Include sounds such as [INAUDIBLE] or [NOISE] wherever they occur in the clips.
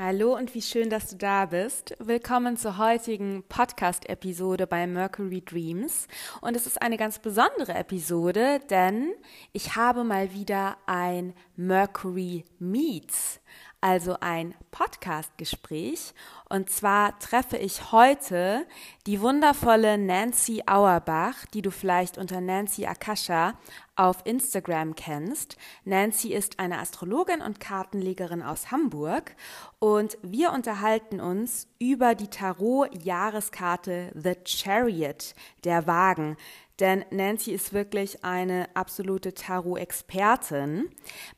Hallo und wie schön, dass du da bist. Willkommen zur heutigen Podcast-Episode bei Mercury Dreams. Und es ist eine ganz besondere Episode, denn ich habe mal wieder ein Mercury Meets also ein Podcast-Gespräch. Und zwar treffe ich heute die wundervolle Nancy Auerbach, die du vielleicht unter Nancy Akasha auf Instagram kennst. Nancy ist eine Astrologin und Kartenlegerin aus Hamburg und wir unterhalten uns über die Tarot-Jahreskarte The Chariot, der Wagen denn Nancy ist wirklich eine absolute Tarot-Expertin.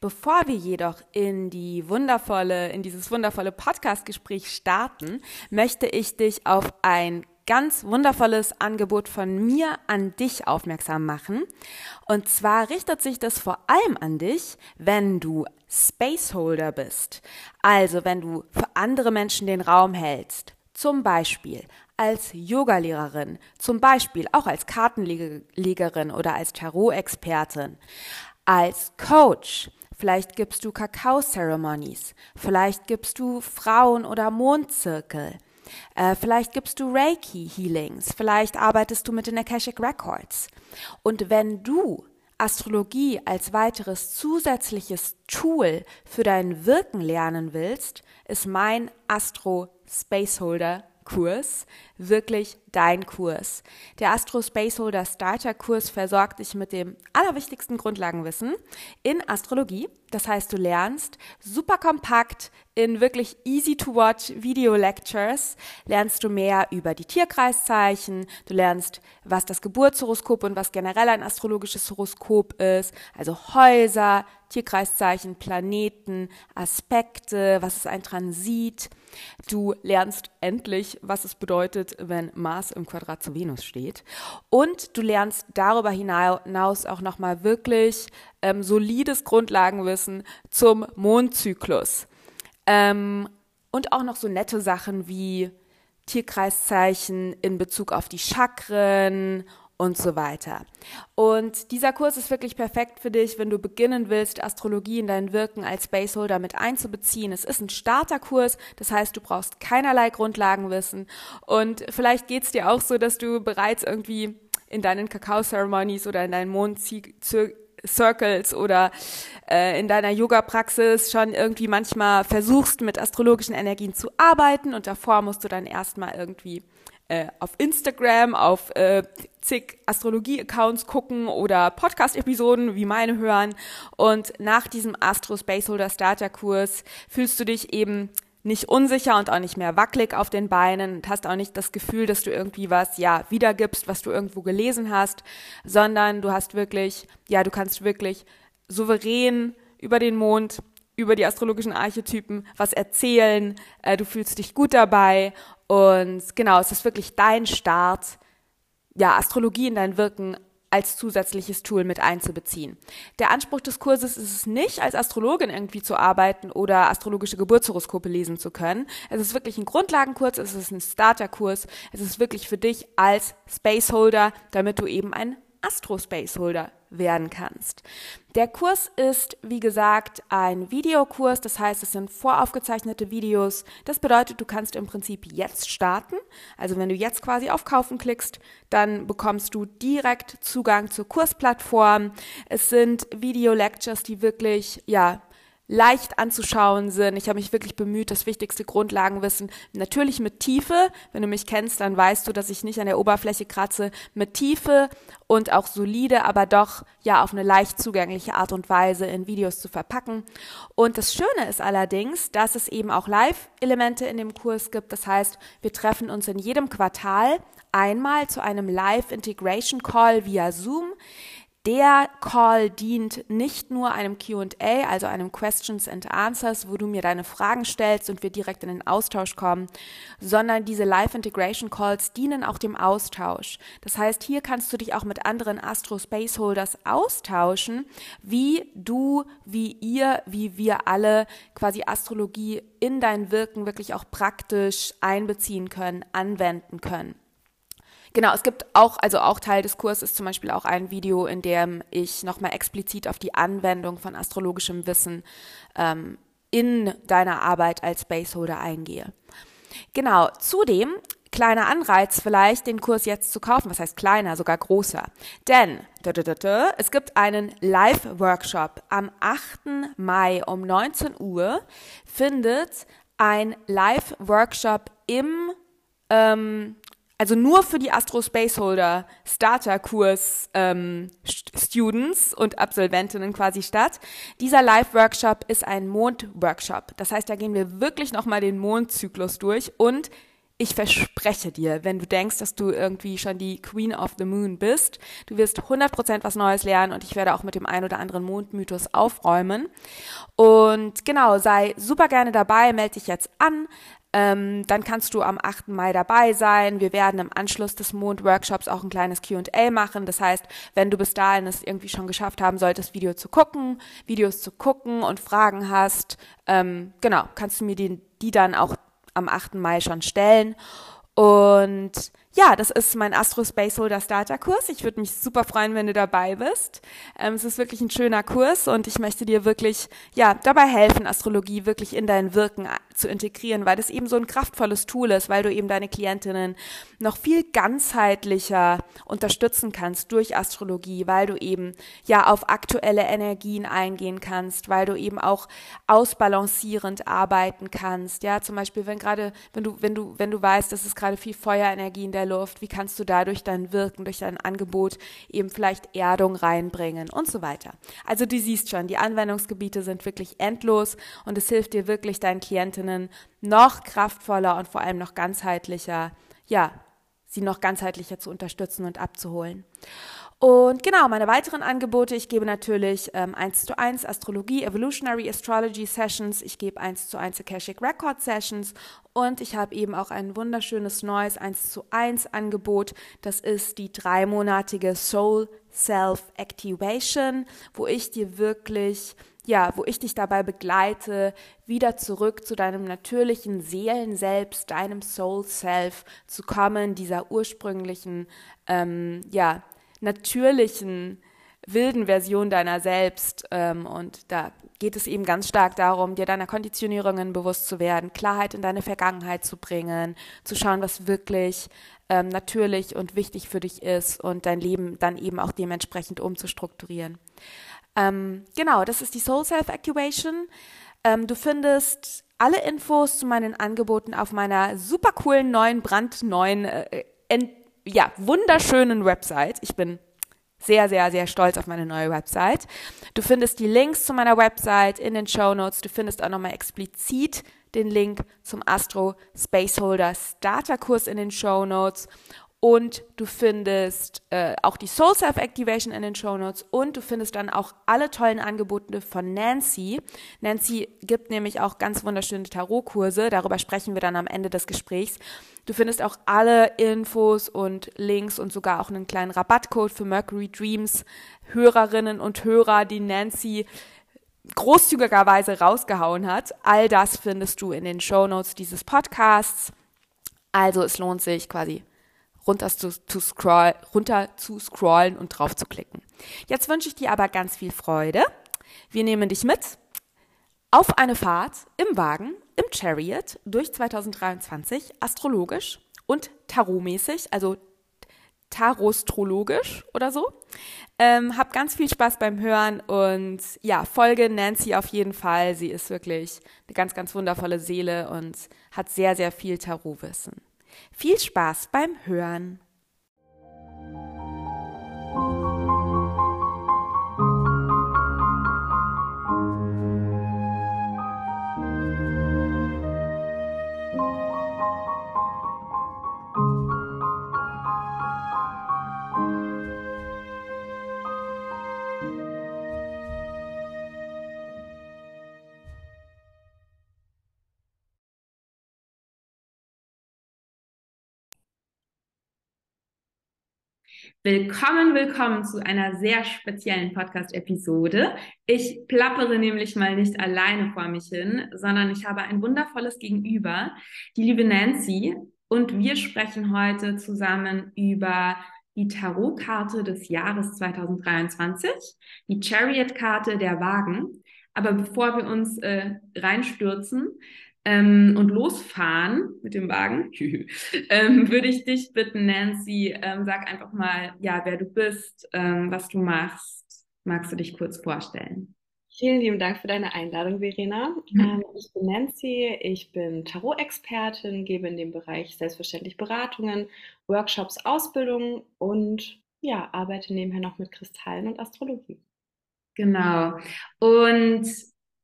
Bevor wir jedoch in die wundervolle, in dieses wundervolle Podcast-Gespräch starten, möchte ich dich auf ein ganz wundervolles Angebot von mir an dich aufmerksam machen. Und zwar richtet sich das vor allem an dich, wenn du Spaceholder bist. Also wenn du für andere Menschen den Raum hältst. Zum Beispiel als Yogalehrerin, zum Beispiel auch als Kartenlegerin oder als Tarot-Expertin, als Coach. Vielleicht gibst du Kakao-Ceremonies, vielleicht gibst du Frauen- oder Mondzirkel, äh, vielleicht gibst du Reiki-Healings, vielleicht arbeitest du mit den Akashic Records. Und wenn du Astrologie als weiteres zusätzliches Tool für dein Wirken lernen willst, ist mein Astro Spaceholder Kurs wirklich dein Kurs. Der Astro Spaceholder Starter Kurs versorgt dich mit dem allerwichtigsten Grundlagenwissen in Astrologie. Das heißt, du lernst super kompakt in wirklich easy to watch Video Lectures lernst du mehr über die Tierkreiszeichen, du lernst, was das Geburtshoroskop und was generell ein astrologisches Horoskop ist, also Häuser, Tierkreiszeichen, Planeten, Aspekte, was ist ein Transit. Du lernst endlich, was es bedeutet, wenn Mars im Quadrat zu Venus steht. Und du lernst darüber hinaus auch nochmal wirklich ähm, solides Grundlagenwissen zum Mondzyklus. Ähm, und auch noch so nette Sachen wie Tierkreiszeichen in Bezug auf die Chakren und so weiter. Und dieser Kurs ist wirklich perfekt für dich, wenn du beginnen willst, Astrologie in dein Wirken als Spaceholder mit einzubeziehen. Es ist ein Starterkurs, das heißt, du brauchst keinerlei Grundlagenwissen. Und vielleicht geht es dir auch so, dass du bereits irgendwie in deinen Kakao-Ceremonies oder in deinen Mondzirkeln Circles oder äh, in deiner Yoga-Praxis schon irgendwie manchmal versuchst, mit astrologischen Energien zu arbeiten und davor musst du dann erstmal irgendwie äh, auf Instagram, auf äh, zig Astrologie-Accounts gucken oder Podcast-Episoden wie meine hören. Und nach diesem Astro Spaceholder Starter-Kurs fühlst du dich eben nicht unsicher und auch nicht mehr wackelig auf den Beinen und hast auch nicht das Gefühl, dass du irgendwie was, ja, wiedergibst, was du irgendwo gelesen hast, sondern du hast wirklich, ja, du kannst wirklich souverän über den Mond, über die astrologischen Archetypen was erzählen, äh, du fühlst dich gut dabei und genau, es ist wirklich dein Start, ja, Astrologie in dein Wirken als zusätzliches Tool mit einzubeziehen. Der Anspruch des Kurses ist es nicht, als Astrologin irgendwie zu arbeiten oder astrologische Geburtshoroskope lesen zu können. Es ist wirklich ein Grundlagenkurs, es ist ein Starterkurs, es ist wirklich für dich als Spaceholder, damit du eben ein Astro Spaceholder werden kannst. Der Kurs ist, wie gesagt, ein Videokurs, das heißt, es sind voraufgezeichnete Videos. Das bedeutet, du kannst im Prinzip jetzt starten. Also wenn du jetzt quasi auf Kaufen klickst, dann bekommst du direkt Zugang zur Kursplattform. Es sind Video-Lectures, die wirklich, ja, leicht anzuschauen sind. Ich habe mich wirklich bemüht, das wichtigste Grundlagenwissen natürlich mit Tiefe. Wenn du mich kennst, dann weißt du, dass ich nicht an der Oberfläche kratze, mit Tiefe und auch solide, aber doch ja auf eine leicht zugängliche Art und Weise in Videos zu verpacken. Und das Schöne ist allerdings, dass es eben auch Live-Elemente in dem Kurs gibt. Das heißt, wir treffen uns in jedem Quartal einmal zu einem Live-Integration Call via Zoom. Der Call dient nicht nur einem QA, also einem Questions and Answers, wo du mir deine Fragen stellst und wir direkt in den Austausch kommen, sondern diese Live Integration Calls dienen auch dem Austausch. Das heißt, hier kannst du dich auch mit anderen Astro Spaceholders austauschen, wie du, wie ihr, wie wir alle quasi Astrologie in dein Wirken wirklich auch praktisch einbeziehen können, anwenden können. Genau, es gibt auch, also auch Teil des Kurses zum Beispiel auch ein Video, in dem ich nochmal explizit auf die Anwendung von astrologischem Wissen ähm, in deiner Arbeit als Spaceholder eingehe. Genau, zudem kleiner Anreiz vielleicht, den Kurs jetzt zu kaufen. Was heißt kleiner, sogar großer. Denn es gibt einen Live-Workshop. Am 8. Mai um 19 Uhr findet ein Live-Workshop im ähm, also nur für die Astro Spaceholder Starter Kurs ähm, Students und Absolventinnen quasi statt. Dieser Live Workshop ist ein Mond-Workshop. Das heißt, da gehen wir wirklich nochmal den Mondzyklus durch und ich verspreche dir, wenn du denkst, dass du irgendwie schon die Queen of the Moon bist, du wirst 100% was Neues lernen und ich werde auch mit dem ein oder anderen Mondmythos aufräumen. Und genau, sei super gerne dabei, melde dich jetzt an. Ähm, dann kannst du am 8. Mai dabei sein. Wir werden im Anschluss des Mond-Workshops auch ein kleines QA machen. Das heißt, wenn du bis dahin es irgendwie schon geschafft haben solltest, Video zu gucken, Videos zu gucken und Fragen hast, ähm, genau, kannst du mir die, die dann auch am 8. Mai schon stellen. Und ja, das ist mein Astro Spaceholder Starter Kurs. Ich würde mich super freuen, wenn du dabei bist. Ähm, es ist wirklich ein schöner Kurs und ich möchte dir wirklich, ja, dabei helfen, Astrologie wirklich in dein Wirken zu integrieren, weil das eben so ein kraftvolles Tool ist, weil du eben deine Klientinnen noch viel ganzheitlicher unterstützen kannst durch Astrologie, weil du eben ja auf aktuelle Energien eingehen kannst, weil du eben auch ausbalancierend arbeiten kannst. Ja, zum Beispiel, wenn gerade, wenn du, wenn du, wenn du weißt, dass es gerade viel Feuerenergie in der Luft, wie kannst du dadurch dein Wirken, durch dein Angebot eben vielleicht Erdung reinbringen und so weiter. Also du siehst schon, die Anwendungsgebiete sind wirklich endlos und es hilft dir wirklich deinen Klientinnen noch kraftvoller und vor allem noch ganzheitlicher, ja, sie noch ganzheitlicher zu unterstützen und abzuholen. Und genau, meine weiteren Angebote, ich gebe natürlich ähm, 1 zu 1 Astrologie, Evolutionary Astrology Sessions, ich gebe 1 zu 1 Akashic Record Sessions und ich habe eben auch ein wunderschönes neues 1 zu 1 Angebot. Das ist die dreimonatige Soul Self Activation, wo ich dir wirklich ja, wo ich dich dabei begleite, wieder zurück zu deinem natürlichen Seelenselbst, deinem Soul Self zu kommen, dieser ursprünglichen, ähm, ja, natürlichen wilden Version deiner selbst. Ähm, und da geht es eben ganz stark darum, dir deiner Konditionierungen bewusst zu werden, Klarheit in deine Vergangenheit zu bringen, zu schauen, was wirklich ähm, natürlich und wichtig für dich ist und dein Leben dann eben auch dementsprechend umzustrukturieren. Ähm, genau, das ist die Soul Self Activation. Ähm, du findest alle Infos zu meinen Angeboten auf meiner super coolen neuen, brandneuen, äh, ja, wunderschönen Website. Ich bin sehr, sehr, sehr stolz auf meine neue Website. Du findest die Links zu meiner Website in den Show Notes. Du findest auch nochmal explizit den Link zum Astro Spaceholder Starter Kurs in den Show Notes. Und du findest äh, auch die Soul Self Activation in den Show Notes und du findest dann auch alle tollen Angebote von Nancy. Nancy gibt nämlich auch ganz wunderschöne Tarotkurse. Darüber sprechen wir dann am Ende des Gesprächs. Du findest auch alle Infos und Links und sogar auch einen kleinen Rabattcode für Mercury Dreams Hörerinnen und Hörer, die Nancy großzügigerweise rausgehauen hat. All das findest du in den Show Notes dieses Podcasts. Also es lohnt sich quasi runter zu, zu, scroll, runter zu scrollen und drauf zu klicken. Jetzt wünsche ich dir aber ganz viel Freude. Wir nehmen dich mit auf eine Fahrt im Wagen, im Chariot durch 2023, astrologisch und tarotmäßig, also tarostrologisch oder so. Ähm, hab ganz viel Spaß beim Hören und ja, folge Nancy auf jeden Fall. Sie ist wirklich eine ganz, ganz wundervolle Seele und hat sehr, sehr viel Tarotwissen. Viel Spaß beim Hören. Willkommen, willkommen zu einer sehr speziellen Podcast-Episode. Ich plappere nämlich mal nicht alleine vor mich hin, sondern ich habe ein wundervolles Gegenüber, die liebe Nancy. Und wir sprechen heute zusammen über die Tarotkarte des Jahres 2023, die Chariot-Karte der Wagen. Aber bevor wir uns äh, reinstürzen, ähm, und losfahren mit dem Wagen, [LAUGHS] ähm, würde ich dich bitten, Nancy, ähm, sag einfach mal, ja, wer du bist, ähm, was du machst. Magst du dich kurz vorstellen? Vielen lieben Dank für deine Einladung, Verena. Mhm. ich bin Nancy, ich bin Tarot-Expertin, gebe in dem Bereich selbstverständlich Beratungen, Workshops, Ausbildungen und ja, arbeite nebenher noch mit Kristallen und Astrologie. Genau. Und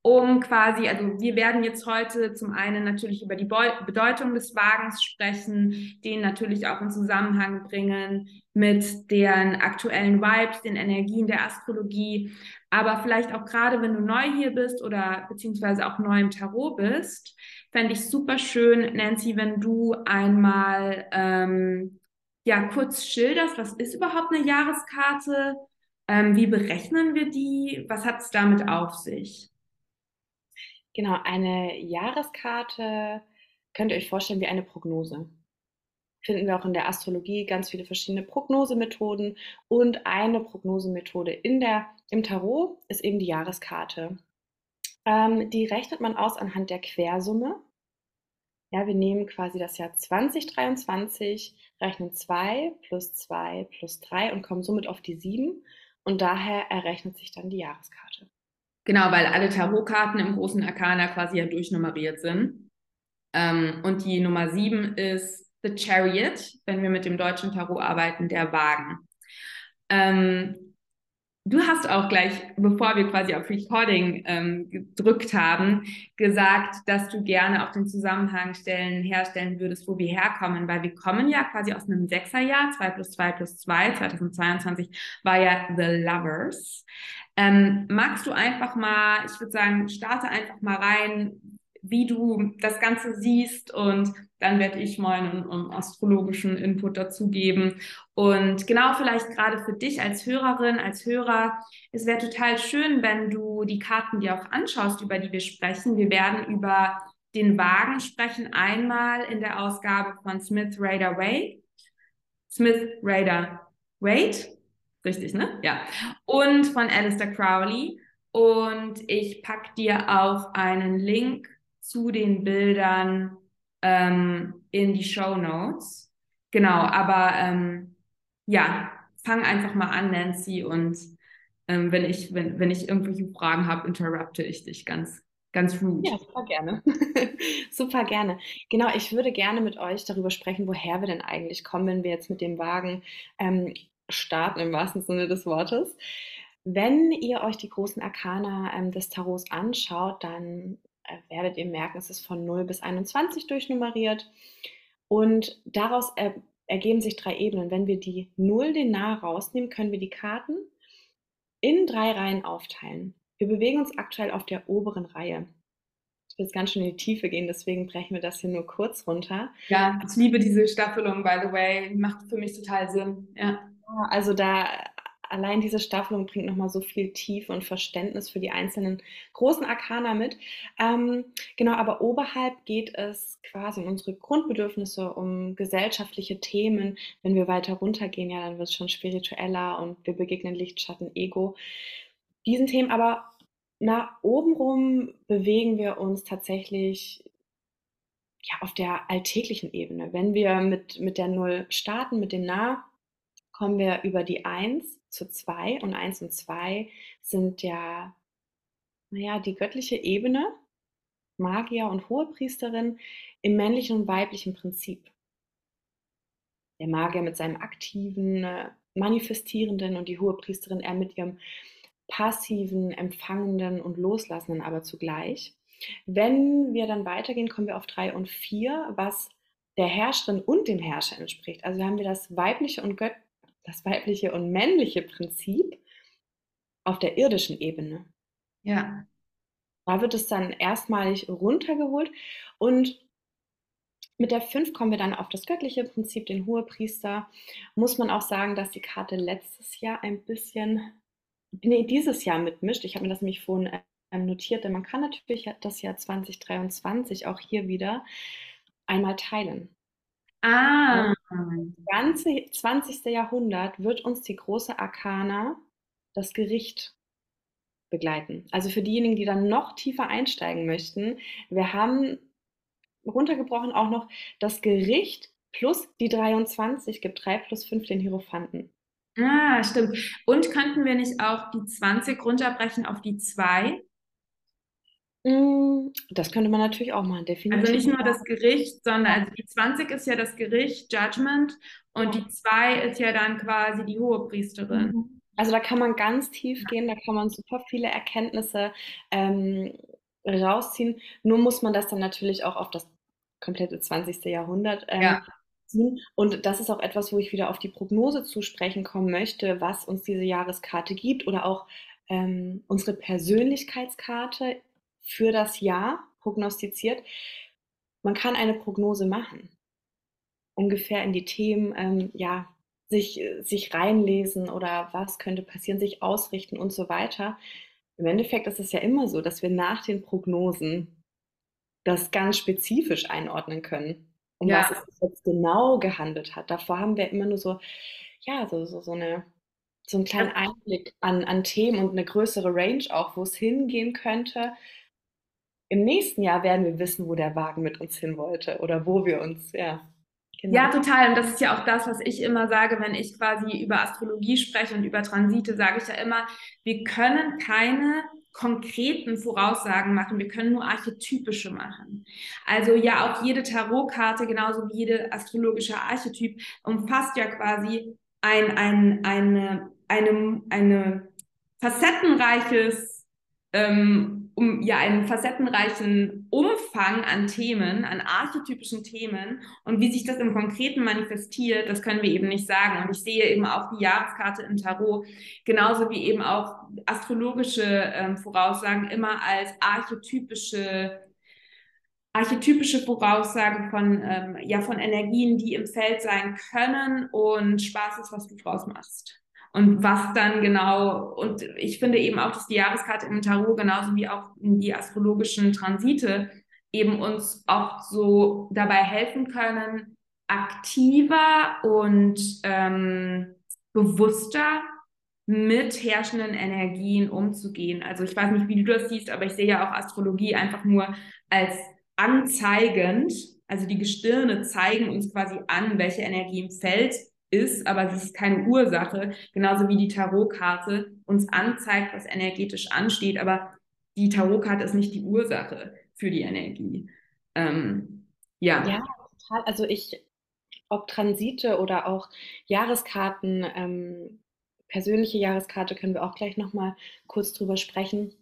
um quasi, also wir werden jetzt heute zum einen natürlich über die Be Bedeutung des Wagens sprechen, den natürlich auch in Zusammenhang bringen mit deren aktuellen Vibes, den Energien der Astrologie, aber vielleicht auch gerade, wenn du neu hier bist oder beziehungsweise auch neu im Tarot bist, fände ich super schön, Nancy, wenn du einmal ähm, ja kurz schilderst, was ist überhaupt eine Jahreskarte, ähm, wie berechnen wir die, was hat es damit auf sich? Genau, eine Jahreskarte könnt ihr euch vorstellen wie eine Prognose. Finden wir auch in der Astrologie ganz viele verschiedene Prognosemethoden und eine Prognosemethode in der, im Tarot ist eben die Jahreskarte. Ähm, die rechnet man aus anhand der Quersumme. Ja, wir nehmen quasi das Jahr 2023, rechnen 2 plus 2 plus 3 und kommen somit auf die 7 und daher errechnet sich dann die Jahreskarte. Genau, weil alle Tarotkarten im großen Arkana quasi ja durchnummeriert sind. Ähm, und die Nummer sieben ist The Chariot, wenn wir mit dem deutschen Tarot arbeiten, der Wagen. Ähm, du hast auch gleich, bevor wir quasi auf Recording ähm, gedrückt haben, gesagt, dass du gerne auch den Zusammenhang stellen, herstellen würdest, wo wir herkommen, weil wir kommen ja quasi aus einem Sechserjahr, 2 plus 2 plus 2, 2022 war ja The Lovers. Ähm, magst du einfach mal, ich würde sagen, starte einfach mal rein, wie du das Ganze siehst und dann werde ich meinen um, astrologischen Input dazugeben. Und genau vielleicht gerade für dich als Hörerin, als Hörer, es wäre total schön, wenn du die Karten dir auch anschaust, über die wir sprechen. Wir werden über den Wagen sprechen, einmal in der Ausgabe von Smith Raider Wade. Smith Raider Wade Richtig, ne? Ja. Und von Alistair Crowley. Und ich packe dir auch einen Link zu den Bildern ähm, in die Show Notes. Genau, aber ähm, ja, fang einfach mal an, Nancy, und ähm, wenn, ich, wenn, wenn ich irgendwelche Fragen habe, interrupte ich dich ganz, ganz rude. Ja, super gerne. [LAUGHS] super gerne. Genau, ich würde gerne mit euch darüber sprechen, woher wir denn eigentlich kommen, wenn wir jetzt mit dem Wagen ähm, starten, im wahrsten Sinne des Wortes. Wenn ihr euch die großen Arkana ähm, des Tarots anschaut, dann werdet ihr merken, es ist von 0 bis 21 durchnummeriert. Und daraus er, ergeben sich drei Ebenen. Wenn wir die 0 den Nah rausnehmen, können wir die Karten in drei Reihen aufteilen. Wir bewegen uns aktuell auf der oberen Reihe. Ich will jetzt ganz schön in die Tiefe gehen, deswegen brechen wir das hier nur kurz runter. Ja, ich liebe diese Staffelung, by the way. Macht für mich total Sinn. Ja. Also da allein diese Staffelung bringt nochmal so viel Tiefe und Verständnis für die einzelnen großen Arkana mit. Ähm, genau, aber oberhalb geht es quasi um unsere Grundbedürfnisse, um gesellschaftliche Themen. Wenn wir weiter runtergehen, ja, dann wird es schon spiritueller und wir begegnen Licht, Schatten, Ego. Diesen Themen aber nach oben rum bewegen wir uns tatsächlich ja, auf der alltäglichen Ebene. Wenn wir mit, mit der Null starten, mit dem Nah, kommen wir über die Eins zu zwei und eins und zwei sind ja, naja, die göttliche Ebene, Magier und Hohepriesterin im männlichen und weiblichen Prinzip. Der Magier mit seinem aktiven, äh, manifestierenden und die Hohepriesterin eher mit ihrem passiven, empfangenden und loslassenden aber zugleich. Wenn wir dann weitergehen, kommen wir auf drei und vier, was der Herrscherin und dem Herrscher entspricht. Also haben wir das weibliche und Gött das weibliche und männliche Prinzip auf der irdischen Ebene. Ja. Da wird es dann erstmalig runtergeholt und mit der 5 kommen wir dann auf das göttliche Prinzip, den Hohepriester. Muss man auch sagen, dass die Karte letztes Jahr ein bisschen, nee, dieses Jahr mitmischt. Ich habe mir das nämlich vorhin ähm, notiert, denn man kann natürlich das Jahr 2023 auch hier wieder einmal teilen. Ah. Das ganze 20. Jahrhundert wird uns die große Arkana, das Gericht, begleiten. Also für diejenigen, die dann noch tiefer einsteigen möchten, wir haben runtergebrochen auch noch das Gericht plus die 23, gibt 3 plus 5 den Hierophanten. Ah, stimmt. Und könnten wir nicht auch die 20 runterbrechen auf die 2? Hm, das könnte man natürlich auch machen, definitiv. Also nicht nur das Gericht, sondern also die 20 ist ja das Gericht, Judgment, und die 2 ist ja dann quasi die Hohepriesterin. Mhm. Also da kann man ganz tief gehen, da kann man super viele Erkenntnisse ähm, rausziehen. Nur muss man das dann natürlich auch auf das komplette 20. Jahrhundert ähm, ja. ziehen. Und das ist auch etwas, wo ich wieder auf die Prognose zu sprechen kommen möchte, was uns diese Jahreskarte gibt oder auch ähm, unsere Persönlichkeitskarte für das Jahr prognostiziert. Man kann eine Prognose machen, ungefähr in die Themen, ähm, ja, sich, sich reinlesen oder was könnte passieren, sich ausrichten und so weiter. Im Endeffekt ist es ja immer so, dass wir nach den Prognosen das ganz spezifisch einordnen können, um ja. was es jetzt genau gehandelt hat. Davor haben wir immer nur so, ja, so, so, so eine so einen kleinen Einblick an, an Themen und eine größere Range auch, wo es hingehen könnte im nächsten Jahr werden wir wissen, wo der Wagen mit uns hin wollte oder wo wir uns, ja. Genau. Ja, total. Und das ist ja auch das, was ich immer sage, wenn ich quasi über Astrologie spreche und über Transite, sage ich ja immer, wir können keine konkreten Voraussagen machen, wir können nur archetypische machen. Also ja, auch jede Tarotkarte, genauso wie jede astrologische Archetyp, umfasst ja quasi ein, ein, eine, eine, eine facettenreiches ähm, um ja einen facettenreichen Umfang an Themen, an archetypischen Themen und wie sich das im Konkreten manifestiert, das können wir eben nicht sagen. Und ich sehe eben auch die Jahreskarte im Tarot, genauso wie eben auch astrologische ähm, Voraussagen immer als archetypische archetypische Voraussagen von, ähm, ja, von Energien, die im Feld sein können und Spaß ist, was du draus machst. Und was dann genau, und ich finde eben auch, dass die Jahreskarte im Tarot genauso wie auch die astrologischen Transite eben uns auch so dabei helfen können, aktiver und ähm, bewusster mit herrschenden Energien umzugehen. Also ich weiß nicht, wie du das siehst, aber ich sehe ja auch Astrologie einfach nur als anzeigend. Also die Gestirne zeigen uns quasi an, welche Energie im Feld ist, aber es ist keine Ursache, genauso wie die Tarotkarte uns anzeigt, was energetisch ansteht, aber die Tarotkarte ist nicht die Ursache für die Energie. Ähm, ja. Ja, total. Also ich, ob Transite oder auch Jahreskarten, ähm, persönliche Jahreskarte können wir auch gleich nochmal kurz drüber sprechen.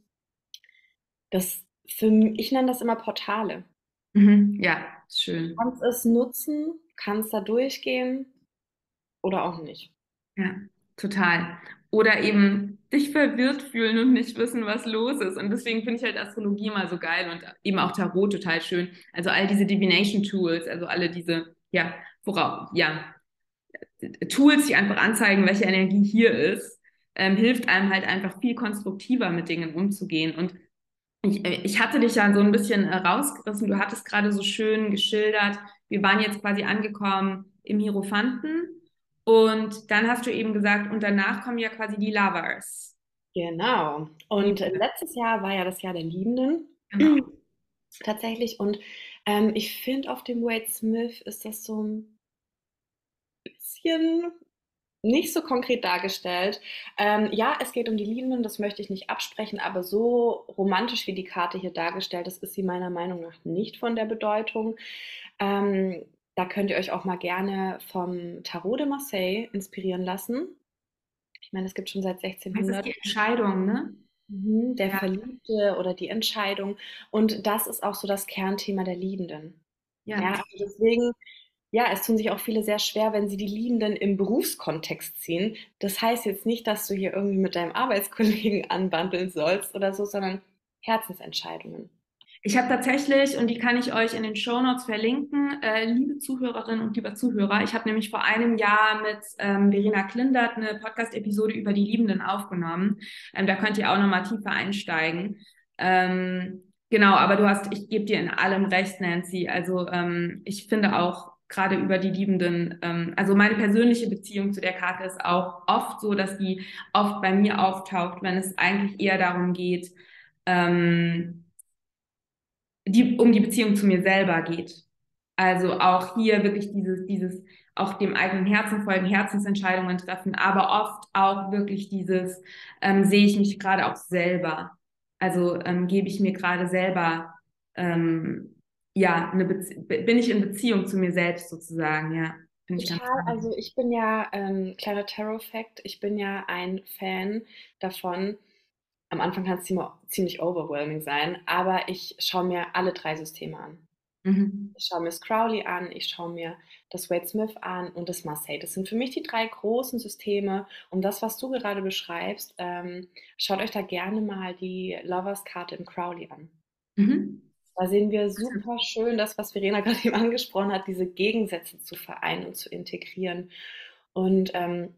Das für, ich nenne das immer Portale. Mhm, ja, schön. Du kannst es nutzen, kannst da durchgehen oder auch nicht. Ja, total. Oder eben dich verwirrt fühlen und nicht wissen, was los ist. Und deswegen finde ich halt Astrologie mal so geil und eben auch Tarot total schön. Also all diese Divination Tools, also alle diese, ja, worauf, ja, Tools, die einfach anzeigen, welche Energie hier ist, ähm, hilft einem halt einfach viel konstruktiver mit Dingen umzugehen. Und ich, äh, ich hatte dich ja so ein bisschen äh, rausgerissen. Du hattest gerade so schön geschildert. Wir waren jetzt quasi angekommen im Hierophanten. Und dann hast du eben gesagt, und danach kommen ja quasi die Lovers. Genau. Und ja. letztes Jahr war ja das Jahr der Liebenden. Genau. [CLEARS THROAT] Tatsächlich. Und ähm, ich finde, auf dem Wade Smith ist das so ein bisschen nicht so konkret dargestellt. Ähm, ja, es geht um die Liebenden, das möchte ich nicht absprechen, aber so romantisch wie die Karte hier dargestellt ist, ist sie meiner Meinung nach nicht von der Bedeutung. Ähm, da könnt ihr euch auch mal gerne vom Tarot de Marseille inspirieren lassen. Ich meine, es gibt schon seit 1600. Das ist die Entscheidung, ne? Mhm, der ja. Verliebte oder die Entscheidung. Und das ist auch so das Kernthema der Liebenden. Ja, ja also deswegen ja, es tun sich auch viele sehr schwer, wenn sie die Liebenden im Berufskontext ziehen. Das heißt jetzt nicht, dass du hier irgendwie mit deinem Arbeitskollegen [LAUGHS] anbandeln sollst oder so, sondern Herzensentscheidungen. Ich habe tatsächlich, und die kann ich euch in den Show Notes verlinken, äh, liebe Zuhörerinnen und lieber Zuhörer, ich habe nämlich vor einem Jahr mit ähm, Verena Klindert eine Podcast-Episode über die Liebenden aufgenommen. Ähm, da könnt ihr auch nochmal tiefer einsteigen. Ähm, genau, aber du hast, ich gebe dir in allem recht, Nancy. Also ähm, ich finde auch, gerade über die Liebenden. Ähm, also meine persönliche Beziehung zu der Karte ist auch oft so, dass die oft bei mir auftaucht, wenn es eigentlich eher darum geht, ähm, die, um die Beziehung zu mir selber geht. Also auch hier wirklich dieses, dieses auch dem eigenen Herzen folgen, Herzensentscheidungen treffen, aber oft auch wirklich dieses, ähm, sehe ich mich gerade auch selber. Also ähm, gebe ich mir gerade selber ähm, ja, eine bin ich in Beziehung zu mir selbst sozusagen, ja. Total, also ich bin ja, ähm, kleiner Tarot-Fact, ich bin ja ein Fan davon. Am Anfang kann es ziemlich overwhelming sein, aber ich schaue mir alle drei Systeme an. Mhm. Ich schaue mir das Crowley an, ich schaue mir das Wade Smith an und das Marseille. Das sind für mich die drei großen Systeme. Und das, was du gerade beschreibst, ähm, schaut euch da gerne mal die Lovers-Karte im Crowley an. Mhm. Da sehen wir super schön das, was Verena [LAUGHS] gerade eben angesprochen hat, diese Gegensätze zu vereinen und zu integrieren. Und ähm,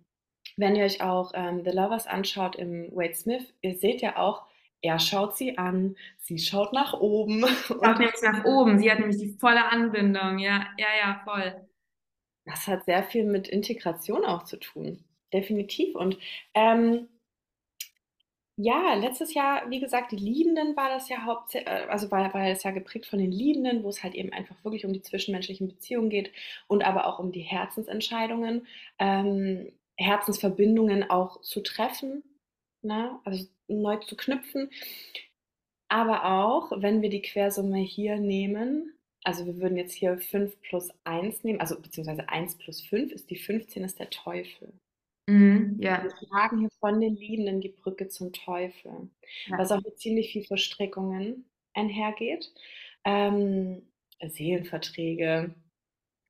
wenn ihr euch auch ähm, The Lovers anschaut im Wade Smith, ihr seht ja auch, er schaut sie an, sie schaut nach oben. Schaut nämlich nach oben, sie hat nämlich die volle Anbindung, ja, ja, ja, voll. Das hat sehr viel mit Integration auch zu tun, definitiv. Und ähm, ja, letztes Jahr, wie gesagt, die Liebenden war das ja hauptsächlich, also war, war das ja geprägt von den Liebenden, wo es halt eben einfach wirklich um die zwischenmenschlichen Beziehungen geht und aber auch um die Herzensentscheidungen, ähm, Herzensverbindungen auch zu treffen, ne? also neu zu knüpfen. Aber auch, wenn wir die Quersumme hier nehmen, also wir würden jetzt hier 5 plus 1 nehmen, also beziehungsweise 1 plus 5 ist die 15, ist der Teufel. Mhm, ja. Wir tragen hier von den Liebenden die Brücke zum Teufel, ja. was auch mit ziemlich viel Verstrickungen einhergeht. Ähm, Seelenverträge,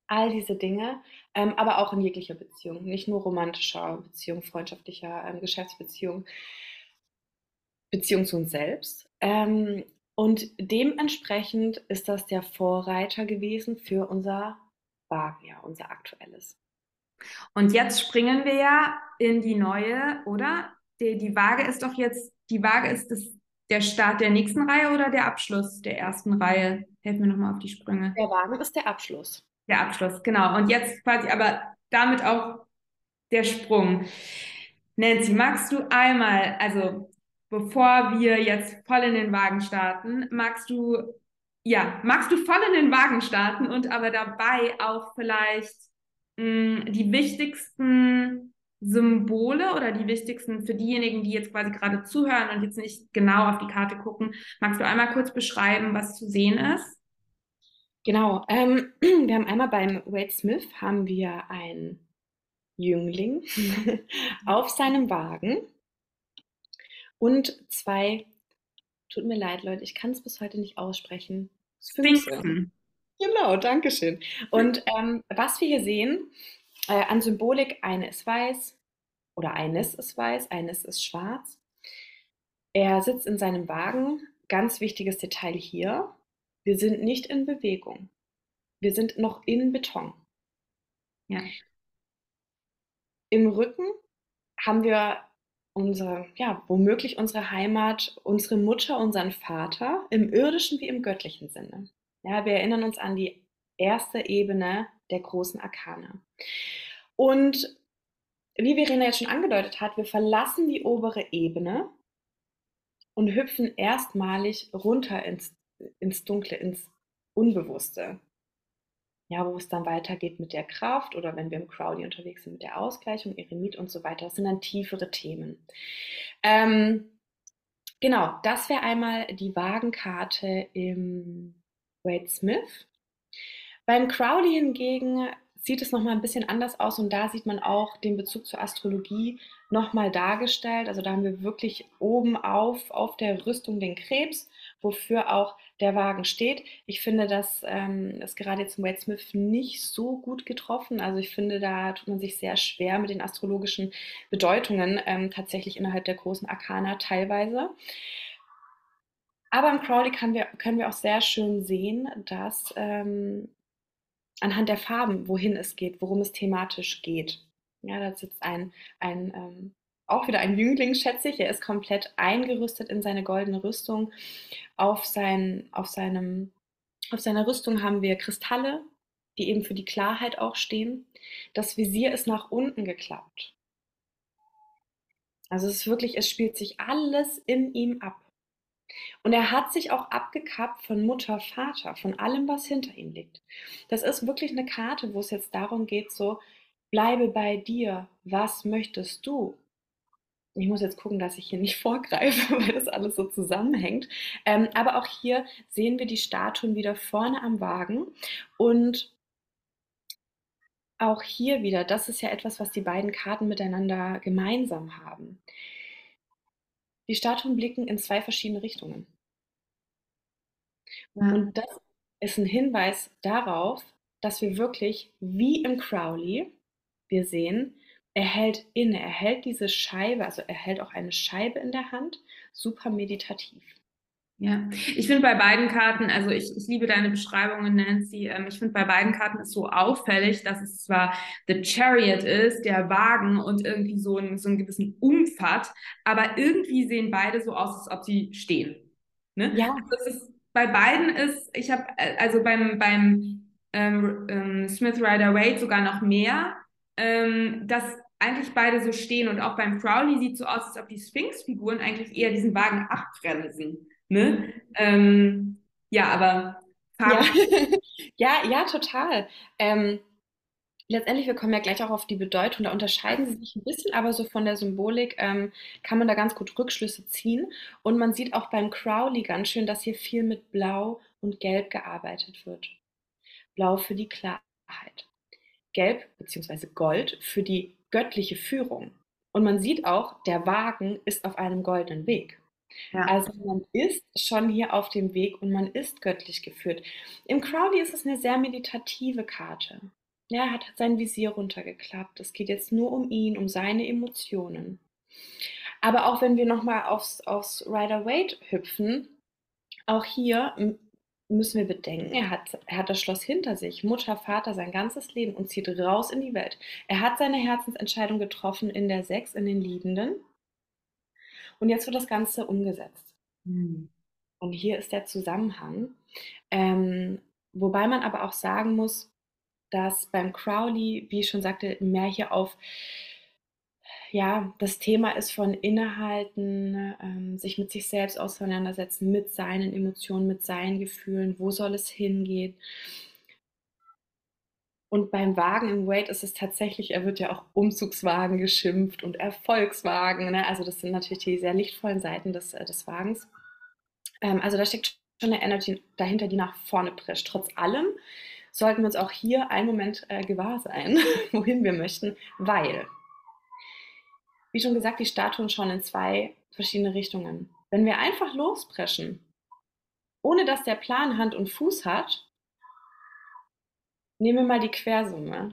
all diese Dinge, ähm, aber auch in jeglicher Beziehung, nicht nur romantischer Beziehung, freundschaftlicher ähm, Geschäftsbeziehung, Beziehung zu uns selbst. Ähm, und dementsprechend ist das der Vorreiter gewesen für unser Wagenjahr, unser aktuelles. Und jetzt springen wir ja in die neue, oder? Die, die Waage ist doch jetzt, die Waage ist das, der Start der nächsten Reihe oder der Abschluss der ersten Reihe? Helfen mir nochmal auf die Sprünge. Der Waage ist der Abschluss. Der Abschluss, genau. Und jetzt quasi aber damit auch der Sprung. Nancy, magst du einmal, also bevor wir jetzt voll in den Wagen starten, magst du, ja, magst du voll in den Wagen starten und aber dabei auch vielleicht mh, mm, die wichtigsten Symbole oder die wichtigsten für diejenigen, die jetzt quasi gerade zuhören und jetzt nicht genau auf die Karte gucken, magst du einmal kurz beschreiben, was zu sehen ist? Genau, ähm, [CLEARS THROAT] wir haben einmal beim Wade Smith haben wir ein Jüngling [LAUGHS] auf seinem Wagen und zwei, tut mir leid, Leute, ich kann es bis heute nicht aussprechen. Sphinxen. Genau, danke schön. Und [LAUGHS] ähm, was wir hier sehen, äh, an Symbolik, eine ist weiß oder eines ist weiß, eines ist schwarz. Er sitzt in seinem Wagen. Ganz wichtiges Detail hier. Wir sind nicht in Bewegung. Wir sind noch in Beton. Ja. Im Rücken haben wir unsere, ja, womöglich unsere Heimat, unsere Mutter, unseren Vater, im irdischen wie im göttlichen Sinne. Ja, wir erinnern uns an die erste Ebene der großen Arkane. Und wie Verena jetzt schon angedeutet hat, wir verlassen die obere Ebene und hüpfen erstmalig runter ins, ins Dunkle, ins Unbewusste ja, wo es dann weitergeht mit der Kraft oder wenn wir im Crowley unterwegs sind mit der Ausgleichung, Eremit und so weiter. Das sind dann tiefere Themen. Ähm, genau, das wäre einmal die Wagenkarte im Wade Smith. Beim Crowley hingegen sieht es nochmal ein bisschen anders aus und da sieht man auch den Bezug zur Astrologie nochmal dargestellt. Also da haben wir wirklich oben auf, auf der Rüstung den Krebs wofür auch der Wagen steht. Ich finde, das ähm, ist gerade jetzt im Wade Smith nicht so gut getroffen. Also ich finde, da tut man sich sehr schwer mit den astrologischen Bedeutungen ähm, tatsächlich innerhalb der großen Arkana teilweise. Aber im Crowley wir, können wir auch sehr schön sehen, dass ähm, anhand der Farben, wohin es geht, worum es thematisch geht. Ja, da sitzt ein, ein ähm, auch wieder ein Jüngling, schätze ich. Er ist komplett eingerüstet in seine goldene Rüstung. Auf, sein, auf, seinem, auf seiner Rüstung haben wir Kristalle, die eben für die Klarheit auch stehen. Das Visier ist nach unten geklappt. Also es ist wirklich, es spielt sich alles in ihm ab. Und er hat sich auch abgekappt von Mutter, Vater, von allem, was hinter ihm liegt. Das ist wirklich eine Karte, wo es jetzt darum geht, so, bleibe bei dir, was möchtest du? Ich muss jetzt gucken, dass ich hier nicht [LAUGHS] vorgreife, weil das alles so zusammenhängt. Ähm, aber auch hier sehen wir die Statuen wieder vorne am Wagen und auch hier wieder, das ist ja etwas, was die beiden Karten miteinander gemeinsam haben. Die Statuen blicken in zwei verschiedene Richtungen. Und das ist ein Hinweis darauf, dass wir wirklich wie im Crowley, wir sehen, er hält inne, er hält diese Scheibe, also er hält auch eine Scheibe in der Hand, super meditativ. Ja, ich finde bei beiden Karten, also ich, ich liebe deine Beschreibungen, Nancy. Ähm, ich finde bei beiden Karten ist so auffällig, dass es zwar The Chariot ist, der Wagen und irgendwie so, ein, so einen gewissen Umf hat, aber irgendwie sehen beide so aus, als ob sie stehen. Ne? Ja. Also ist, bei beiden ist, ich habe, äh, also beim, beim ähm, ähm, Smith Rider Wade sogar noch mehr, ähm, dass eigentlich beide so stehen und auch beim Crowley sieht so aus, als ob die Sphinx-Figuren eigentlich eher diesen Wagen abbremsen. Ne? Ähm, ja, aber ja. [LAUGHS] ja, ja, total. Ähm, letztendlich, wir kommen ja gleich auch auf die Bedeutung, da unterscheiden sie sich ein bisschen, aber so von der Symbolik ähm, kann man da ganz gut Rückschlüsse ziehen. Und man sieht auch beim Crowley ganz schön, dass hier viel mit Blau und Gelb gearbeitet wird. Blau für die Klarheit. Gelb bzw. Gold für die göttliche Führung. Und man sieht auch, der Wagen ist auf einem goldenen Weg. Ja. Also man ist schon hier auf dem Weg und man ist göttlich geführt. Im Crowley ist es eine sehr meditative Karte. er hat sein Visier runtergeklappt. Es geht jetzt nur um ihn, um seine Emotionen. Aber auch wenn wir nochmal aufs, aufs Rider Waite hüpfen, auch hier müssen wir bedenken, er hat, er hat das Schloss hinter sich, Mutter, Vater, sein ganzes Leben und zieht raus in die Welt. Er hat seine Herzensentscheidung getroffen in der Sechs, in den Liebenden. Und jetzt wird das Ganze umgesetzt. Mhm. Und hier ist der Zusammenhang. Ähm, wobei man aber auch sagen muss, dass beim Crowley, wie ich schon sagte, mehr hier auf ja, das Thema ist von Innehalten, ähm, sich mit sich selbst auseinandersetzen, mit seinen Emotionen, mit seinen Gefühlen, wo soll es hingehen. Und beim Wagen im Wade ist es tatsächlich, er wird ja auch Umzugswagen geschimpft und Erfolgswagen. Ne? Also das sind natürlich die sehr lichtvollen Seiten des, äh, des Wagens. Ähm, also da steckt schon eine Energy dahinter, die nach vorne prescht. Trotz allem sollten wir uns auch hier einen Moment äh, gewahr sein, [LAUGHS] wohin wir möchten, weil wie schon gesagt, die Statuen schon in zwei verschiedene Richtungen. Wenn wir einfach lospreschen, ohne dass der Plan Hand und Fuß hat, nehmen wir mal die Quersumme.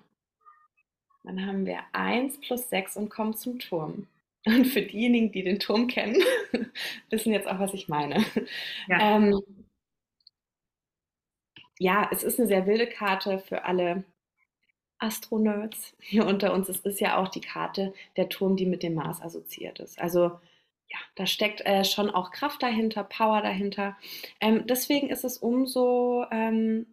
Dann haben wir 1 plus 6 und kommen zum Turm. Und für diejenigen, die den Turm kennen, [LAUGHS] wissen jetzt auch, was ich meine. Ja. Ähm, ja, es ist eine sehr wilde Karte für alle Astronerds hier [LAUGHS] unter uns, es ist ja auch die Karte der Turm, die mit dem Mars assoziiert ist. Also ja, da steckt äh, schon auch Kraft dahinter, Power dahinter. Ähm, deswegen ist es umso ähm,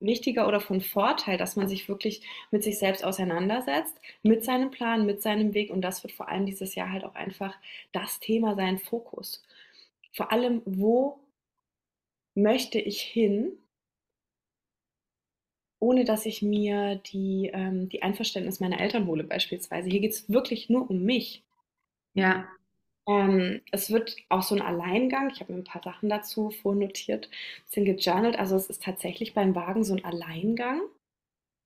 wichtiger oder von Vorteil, dass man sich wirklich mit sich selbst auseinandersetzt, mit seinem Plan, mit seinem Weg. Und das wird vor allem dieses Jahr halt auch einfach das Thema sein, Fokus. Vor allem, wo möchte ich hin ohne dass ich mir die, ähm, die Einverständnis meiner Eltern hole beispielsweise. Hier geht es wirklich nur um mich. Ja. Ähm, es wird auch so ein Alleingang. Ich habe mir ein paar Sachen dazu vornotiert, ein bisschen gejournalt. Also es ist tatsächlich beim Wagen so ein Alleingang.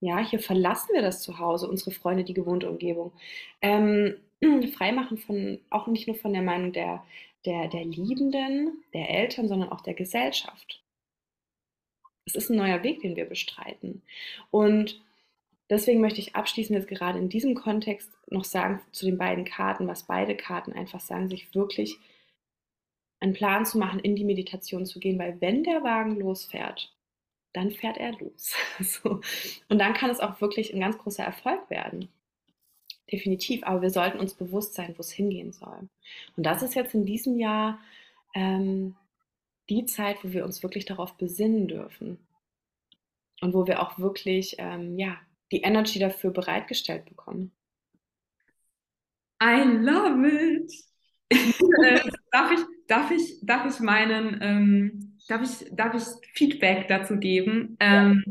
Ja, hier verlassen wir das Zuhause, unsere Freunde, die gewohnte Umgebung. Ähm, [CLEARS THROAT] freimachen von, auch nicht nur von der Meinung der, der, der Liebenden, der Eltern, sondern auch der Gesellschaft. Es ist ein neuer Weg, den wir bestreiten. Und deswegen möchte ich abschließend jetzt gerade in diesem Kontext noch sagen zu den beiden Karten, was beide Karten einfach sagen, sich wirklich einen Plan zu machen, in die Meditation zu gehen, weil wenn der Wagen losfährt, dann fährt er los. [LAUGHS] so. Und dann kann es auch wirklich ein ganz großer Erfolg werden. Definitiv, aber wir sollten uns bewusst sein, wo es hingehen soll. Und das ist jetzt in diesem Jahr ähm, die Zeit, wo wir uns wirklich darauf besinnen dürfen und wo wir auch wirklich ähm, ja, die Energy dafür bereitgestellt bekommen. I love it. [LAUGHS] Äh, darf, ich, darf, ich, darf ich meinen, ähm, darf, ich, darf ich Feedback dazu geben? Ähm,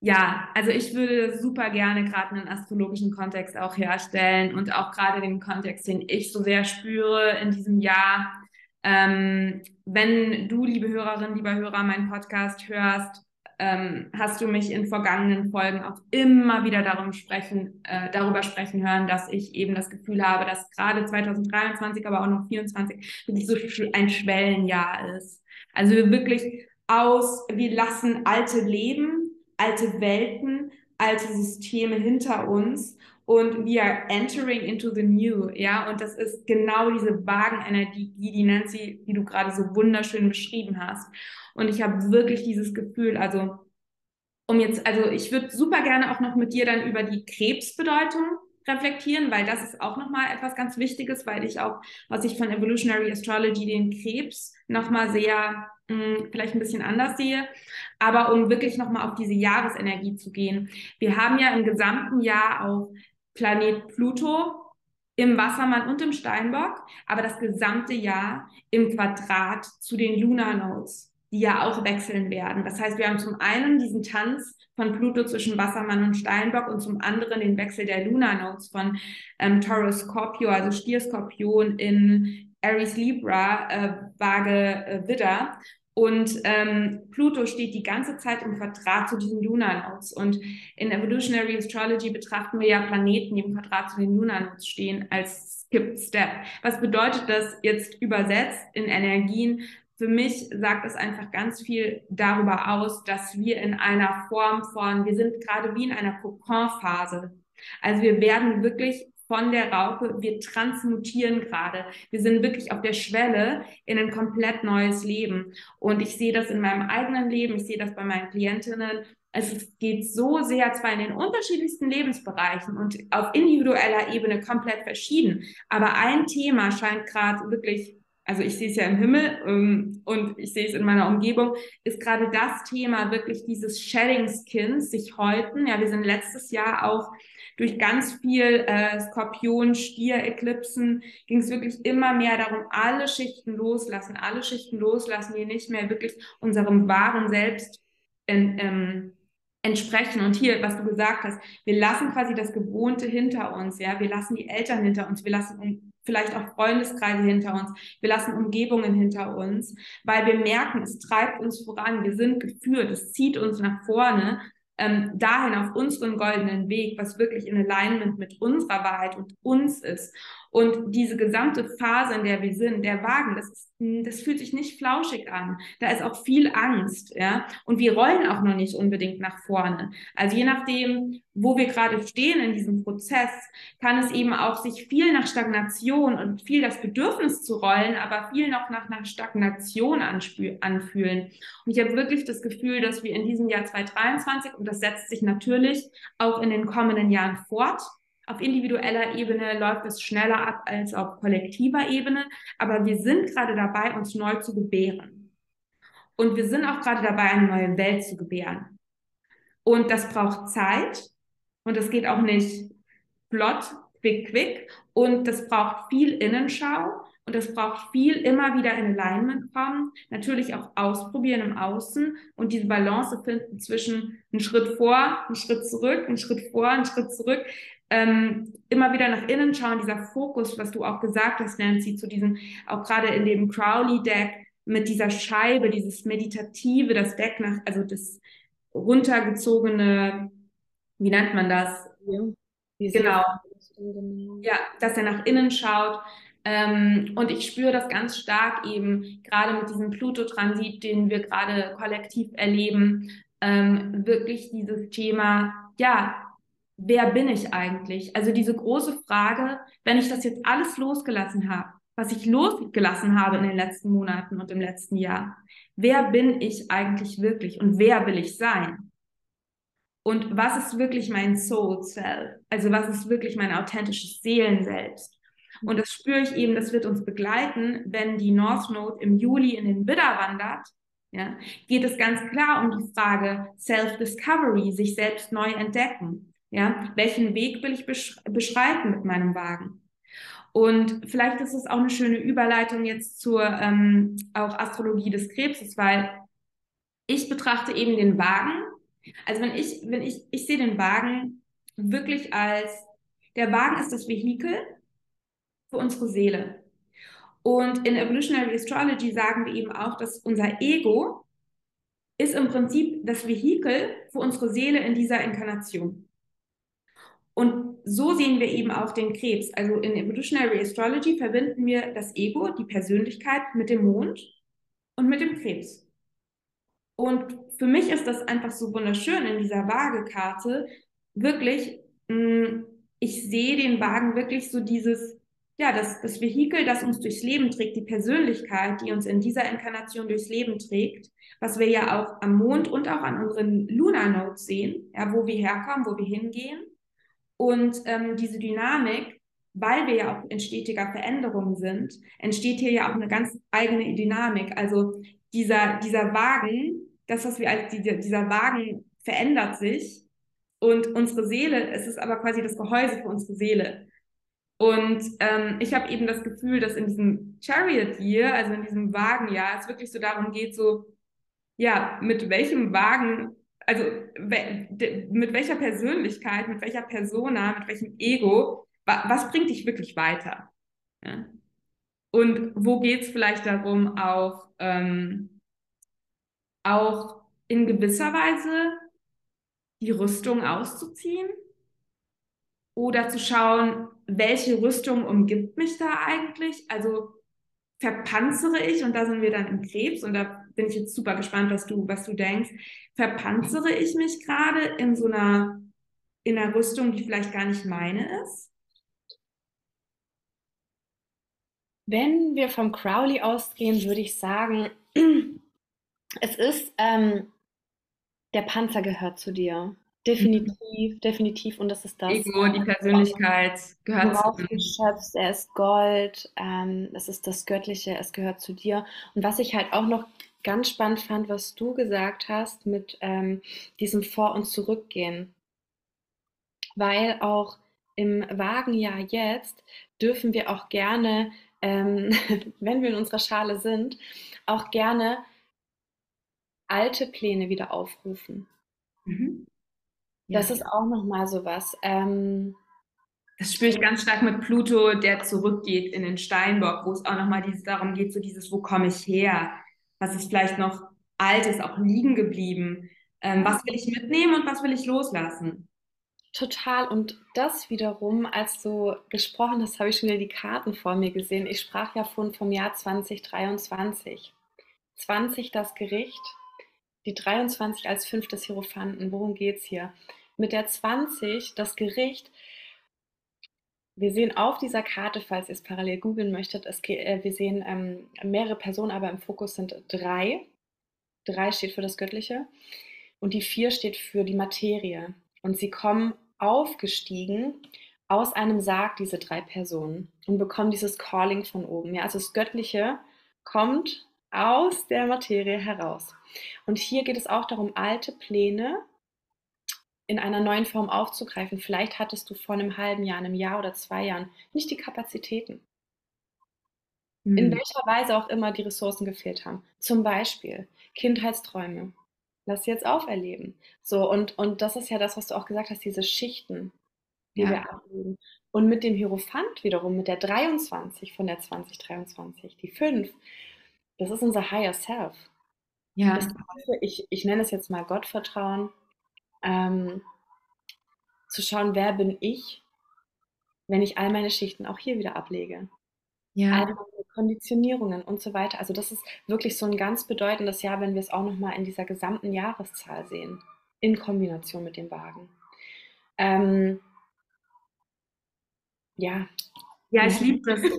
ja, also ich würde super gerne gerade einen astrologischen Kontext auch herstellen und auch gerade den Kontext, den ich so sehr spüre in diesem Jahr, ähm, wenn du, liebe Hörerin, lieber Hörer, meinen Podcast hörst, ähm, hast du mich in vergangenen Folgen auch immer wieder darum sprechen, äh, darüber sprechen hören, dass ich eben das Gefühl habe, dass gerade 2023, aber auch noch 2024 wirklich so ein Schwellenjahr ist. Also wirklich aus, wir lassen alte Leben, alte Welten, alte Systeme hinter uns und we are entering into the new, ja, und das ist genau diese Wagenenergie, die Nancy, die du gerade so wunderschön beschrieben hast. Und ich habe wirklich dieses Gefühl, also um jetzt, also ich würde super gerne auch noch mit dir dann über die Krebsbedeutung reflektieren, weil das ist auch nochmal etwas ganz Wichtiges, weil ich auch, was ich von Evolutionary Astrology, den Krebs nochmal sehr mh, hm, vielleicht ein bisschen anders sehe, aber um wirklich nochmal auf diese Jahresenergie zu gehen. Wir haben ja im gesamten Jahr auch Planet Pluto im Wassermann und im Steinbock, aber das gesamte Jahr im Quadrat zu den Lunar Nodes, die ja auch wechseln werden. Das heißt, wir haben zum einen diesen Tanz von Pluto zwischen Wassermann und Steinbock und zum anderen den Wechsel der Lunar Nodes von ähm, Taurus Scorpio, also Stier Skorpion in Aries Libra, äh, Waage äh, Widder und ähm, Pluto steht die ganze Zeit im Quadrat zu diesen Lunar Nodes. Und in Evolutionary Astrology betrachten wir ja Planeten, die im Quadrat zu den Lunar Nodes stehen, als Skip Step. Was bedeutet das jetzt übersetzt in Energien? Für mich sagt es einfach ganz viel darüber aus, dass wir in einer Form von, wir sind gerade wie in einer Kokon-Phase. Also wir werden wirklich von der Raupe. Wir transmutieren gerade. Wir sind wirklich auf der Schwelle in ein komplett neues Leben. Und ich sehe das in meinem eigenen Leben, ich sehe das bei meinen Klientinnen. Es geht so sehr zwar in den unterschiedlichsten Lebensbereichen und auf individueller Ebene komplett verschieden, aber ein Thema scheint gerade wirklich also ich sehe es ja im Himmel ähm, und ich sehe es in meiner Umgebung, ist gerade das Thema wirklich dieses Shedding Skins, sich häuten. Ja, wir sind letztes Jahr auch durch ganz viel äh, Skorpion, Stier, Eklipsen, ging es wirklich immer mehr darum, alle Schichten loslassen, alle Schichten loslassen, die nicht mehr wirklich unserem wahren Selbst in, ähm, entsprechen. Und hier, was du gesagt hast, wir lassen quasi das Gewohnte hinter uns, ja, wir lassen die Eltern hinter uns, wir lassen um, vielleicht auch Freundeskreise hinter uns, wir lassen Umgebungen hinter uns, weil wir merken, es treibt uns voran, wir sind geführt, es zieht uns nach vorne ähm, dahin auf unseren goldenen Weg, was wirklich in Alignment mit unserer Wahrheit und uns ist. Und diese gesamte Phase, in der wir sind, der Wagen, das, das fühlt sich nicht flauschig an. Da ist auch viel Angst, ja. Und wir rollen auch noch nicht unbedingt nach vorne. Also je nachdem, wo wir gerade stehen in diesem Prozess, kann es eben auch sich viel nach Stagnation und viel das Bedürfnis zu rollen, aber viel noch nach einer Stagnation anfühlen. Und ich habe wirklich das Gefühl, dass wir in diesem Jahr 2023, und das setzt sich natürlich auch in den kommenden Jahren fort, auf individueller Ebene läuft es schneller ab als auf kollektiver Ebene, aber wir sind gerade dabei, uns neu zu gebären. Und wir sind auch gerade dabei, eine neue Welt zu gebären. Und das braucht Zeit und das geht auch nicht flott, quick, quick. Und das braucht viel Innenschau und das braucht viel immer wieder in Alignment kommen, natürlich auch ausprobieren im Außen und diese Balance finden zwischen einen Schritt vor, einen Schritt zurück, einen Schritt vor, einen Schritt zurück, ähm, immer wieder nach innen schauen, dieser Fokus, was du auch gesagt hast, Nancy, zu diesem, auch gerade in dem Crowley-Deck mit dieser Scheibe, dieses Meditative, das Deck nach, also das runtergezogene, wie nennt man das? Ja, genau. Ja, dass er nach innen schaut. Ähm, und ich spüre das ganz stark eben, gerade mit diesem Pluto-Transit, den wir gerade kollektiv erleben, ähm, wirklich dieses Thema, ja, wer bin ich eigentlich? Also diese große Frage, wenn ich das jetzt alles losgelassen habe, was ich losgelassen habe in den letzten Monaten und im letzten Jahr, wer bin ich eigentlich wirklich und wer will ich sein? Und was ist wirklich mein Soul Self? Also was ist wirklich mein authentisches Seelenselbst? Und das spüre ich eben, das wird uns begleiten, wenn die North Node im Juli in den Widder wandert. Ja, geht es ganz klar um die Frage Self-Discovery, sich selbst neu entdecken. Ja, welchen Weg will ich beschreiten mit meinem Wagen? Und vielleicht ist es auch eine schöne Überleitung jetzt zur ähm, auch Astrologie des Krebses, weil ich betrachte eben den Wagen. Also wenn ich, wenn ich, ich sehe den Wagen wirklich als, der Wagen ist das Vehikel für unsere Seele. Und in Evolutionary Astrology sagen wir eben auch, dass unser Ego ist im Prinzip das Vehikel für unsere Seele in dieser Inkarnation. Und so sehen wir eben auch den Krebs. Also in Evolutionary Astrology verbinden wir das Ego, die Persönlichkeit mit dem Mond und mit dem Krebs. Und für mich ist das einfach so wunderschön in dieser Waagekarte. Wirklich, mm, ich sehe den Wagen wirklich so dieses, ja, das, das Vehikel, das uns durchs Leben trägt, die Persönlichkeit, die uns in dieser Inkarnation durchs Leben trägt, was wir ja auch am Mond und auch an unseren Lunar Notes sehen, ja, wo wir herkommen, wo wir hingehen. Und ähm, diese Dynamik, weil wir ja auch in stetiger Veränderung sind, entsteht hier ja auch eine ganz eigene Dynamik. Also dieser, dieser Wagen, das, was wir als die, dieser Wagen verändert sich und unsere Seele, es ist aber quasi das Gehäuse für unsere Seele. Und ähm, ich habe eben das Gefühl, dass in diesem Chariot Year, also in diesem Wagenjahr, es wirklich so darum geht, so, ja, mit welchem Wagen also mit welcher Persönlichkeit, mit welcher Persona, mit welchem Ego, was bringt dich wirklich weiter? Ja? Und wo geht es vielleicht darum, auch, ähm, auch in gewisser Weise die Rüstung auszuziehen? Oder zu schauen, welche Rüstung umgibt mich da eigentlich? Also verpanzere ich, und da sind wir dann im Krebs, und da bin ich jetzt super gespannt, was du, was du denkst. Verpanzere ich mich gerade in so einer, in einer Rüstung, die vielleicht gar nicht meine ist? Wenn wir vom Crowley ausgehen, würde ich sagen, [CLEARS THROAT] es ist, ähm, der Panzer gehört zu dir. Definitiv, mhm. definitiv. Und das ist das. Ego, die Persönlichkeit gehört zu dir. Er ist Gold. Ähm, das ist das Göttliche. Es gehört zu dir. Und was ich halt auch noch ganz spannend fand, was du gesagt hast mit ähm, diesem Vor- und Zurückgehen. Weil auch im Wagenjahr jetzt dürfen wir auch gerne, ähm, [LAUGHS] wenn wir in unserer Schale sind, auch gerne alte Pläne wieder aufrufen. Mhm. Ja. Das ist auch nochmal so was. Ähm, das spüre ich ganz stark mit Pluto, der zurückgeht in den Steinbock, wo es auch nochmal dieses, darum geht, so dieses, wo komme ich her? Was ist vielleicht noch Altes, auch liegen geblieben? Ähm, was will ich mitnehmen und was will ich loslassen? Total. Und das wiederum, als du gesprochen hast, habe ich schon wieder die Karten vor mir gesehen. Ich sprach ja von vom Jahr 2023. 20 das Gericht, die 23 als fünftes Hierophanten. Worum geht es hier? Mit der 20 das Gericht. Wir sehen auf dieser Karte, falls ihr es parallel googeln möchtet, äh, wir sehen ähm, mehrere Personen, aber im Fokus sind drei. Drei steht für das Göttliche und die vier steht für die Materie. Und sie kommen aufgestiegen aus einem Sarg, diese drei Personen, und bekommen dieses Calling von oben. Ja, also das Göttliche kommt aus der Materie heraus. Und hier geht es auch darum, alte Pläne in einer neuen Form aufzugreifen. Vielleicht hattest du vor einem halben Jahr, einem Jahr oder zwei Jahren nicht die Kapazitäten. Mhm. In welcher Weise auch immer die Ressourcen gefehlt haben. Zum Beispiel Kindheitsträume. Lass sie jetzt auferleben. So, und, und das ist ja das, was du auch gesagt hast, diese Schichten, die ja. wir ablegen. Und mit dem Hierophant wiederum, mit der 23 von der 2023, die 5, das ist unser Higher Self. Ja. Das, ich, ich nenne es jetzt mal Gottvertrauen. Ähm, zu schauen, wer bin ich, wenn ich all meine Schichten auch hier wieder ablege. Ja. All meine Konditionierungen und so weiter. Also das ist wirklich so ein ganz bedeutendes Jahr, wenn wir es auch nochmal in dieser gesamten Jahreszahl sehen, in Kombination mit dem Wagen. Ähm, ja, ja, ich liebe das. [LAUGHS]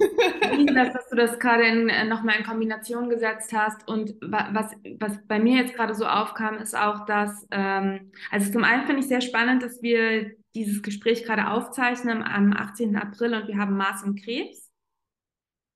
Ich liebe das, dass du das gerade äh, nochmal in Kombination gesetzt hast. Und was, was bei mir jetzt gerade so aufkam, ist auch, dass, ähm, also zum einen finde ich sehr spannend, dass wir dieses Gespräch gerade aufzeichnen am 18. April und wir haben Mars im Krebs.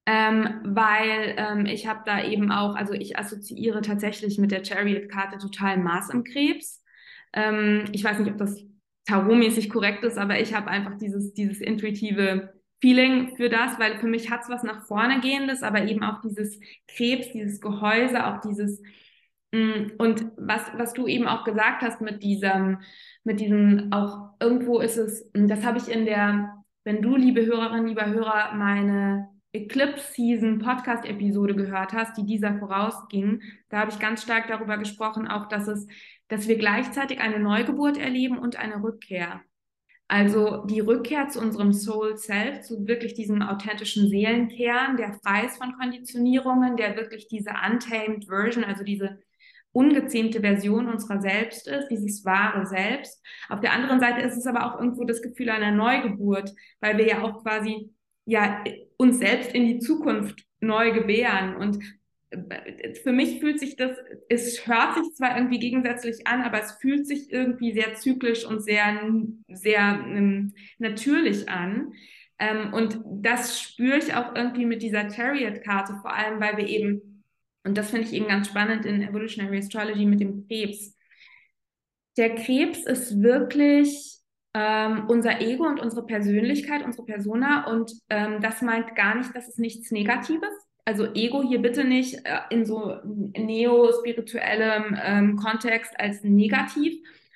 Ähm, weil ähm, ich habe da eben auch, also ich assoziiere tatsächlich mit der Chariot-Karte total Mars im Krebs. Ähm, ich weiß nicht, ob das tarotmäßig korrekt ist, aber ich habe einfach dieses, dieses intuitive Feeling für das, weil für mich hat es was nach vorne gehendes, aber eben auch dieses Krebs, dieses Gehäuse, auch dieses mm, und was, was du eben auch gesagt hast mit diesem, mit diesem, auch irgendwo ist es, das habe ich in der, wenn du, liebe Hörerin, lieber Hörer, meine Eclipse Season Podcast Episode gehört hast, die dieser vorausging, da habe ich ganz stark darüber gesprochen, auch dass es, dass wir gleichzeitig eine Neugeburt erleben und eine Rückkehr. Also die Rückkehr zu unserem Soul Self, zu wirklich diesem authentischen Seelenkern, der frei ist von Konditionierungen, der wirklich diese untamed Version, also diese ungezähmte Version unserer selbst ist, dieses wahre Selbst. Auf der anderen Seite ist es aber auch irgendwo das Gefühl einer Neugeburt, weil wir ja auch quasi ja uns selbst in die Zukunft neu gebären und für mich fühlt sich das, es hört sich zwar irgendwie gegensätzlich an, aber es fühlt sich irgendwie sehr zyklisch und sehr, sehr ähm, natürlich an. Ähm, und das spüre ich auch irgendwie mit dieser Chariot-Karte, vor allem weil wir eben, und das finde ich eben ganz spannend in Evolutionary Astrology mit dem Krebs. Der Krebs ist wirklich ähm, unser Ego und unsere Persönlichkeit, unsere Persona. Und ähm, das meint gar nicht, dass es nichts Negatives also Ego hier bitte nicht äh, in so neo-spirituellem ähm, Kontext als negativ.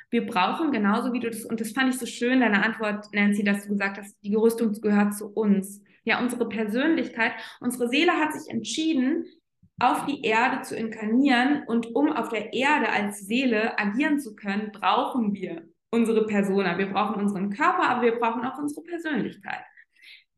Wir brauchen genauso wie du das, und das fand ich so schön, deine Antwort, Nancy, dass du gesagt hast, die Gerüstung gehört zu uns. Ja, unsere Persönlichkeit, unsere Seele hat sich entschieden, auf die Erde zu inkarnieren und um auf der Erde als Seele agieren zu können, brauchen wir unsere Persona. Wir brauchen unseren Körper, aber wir brauchen auch unsere Persönlichkeit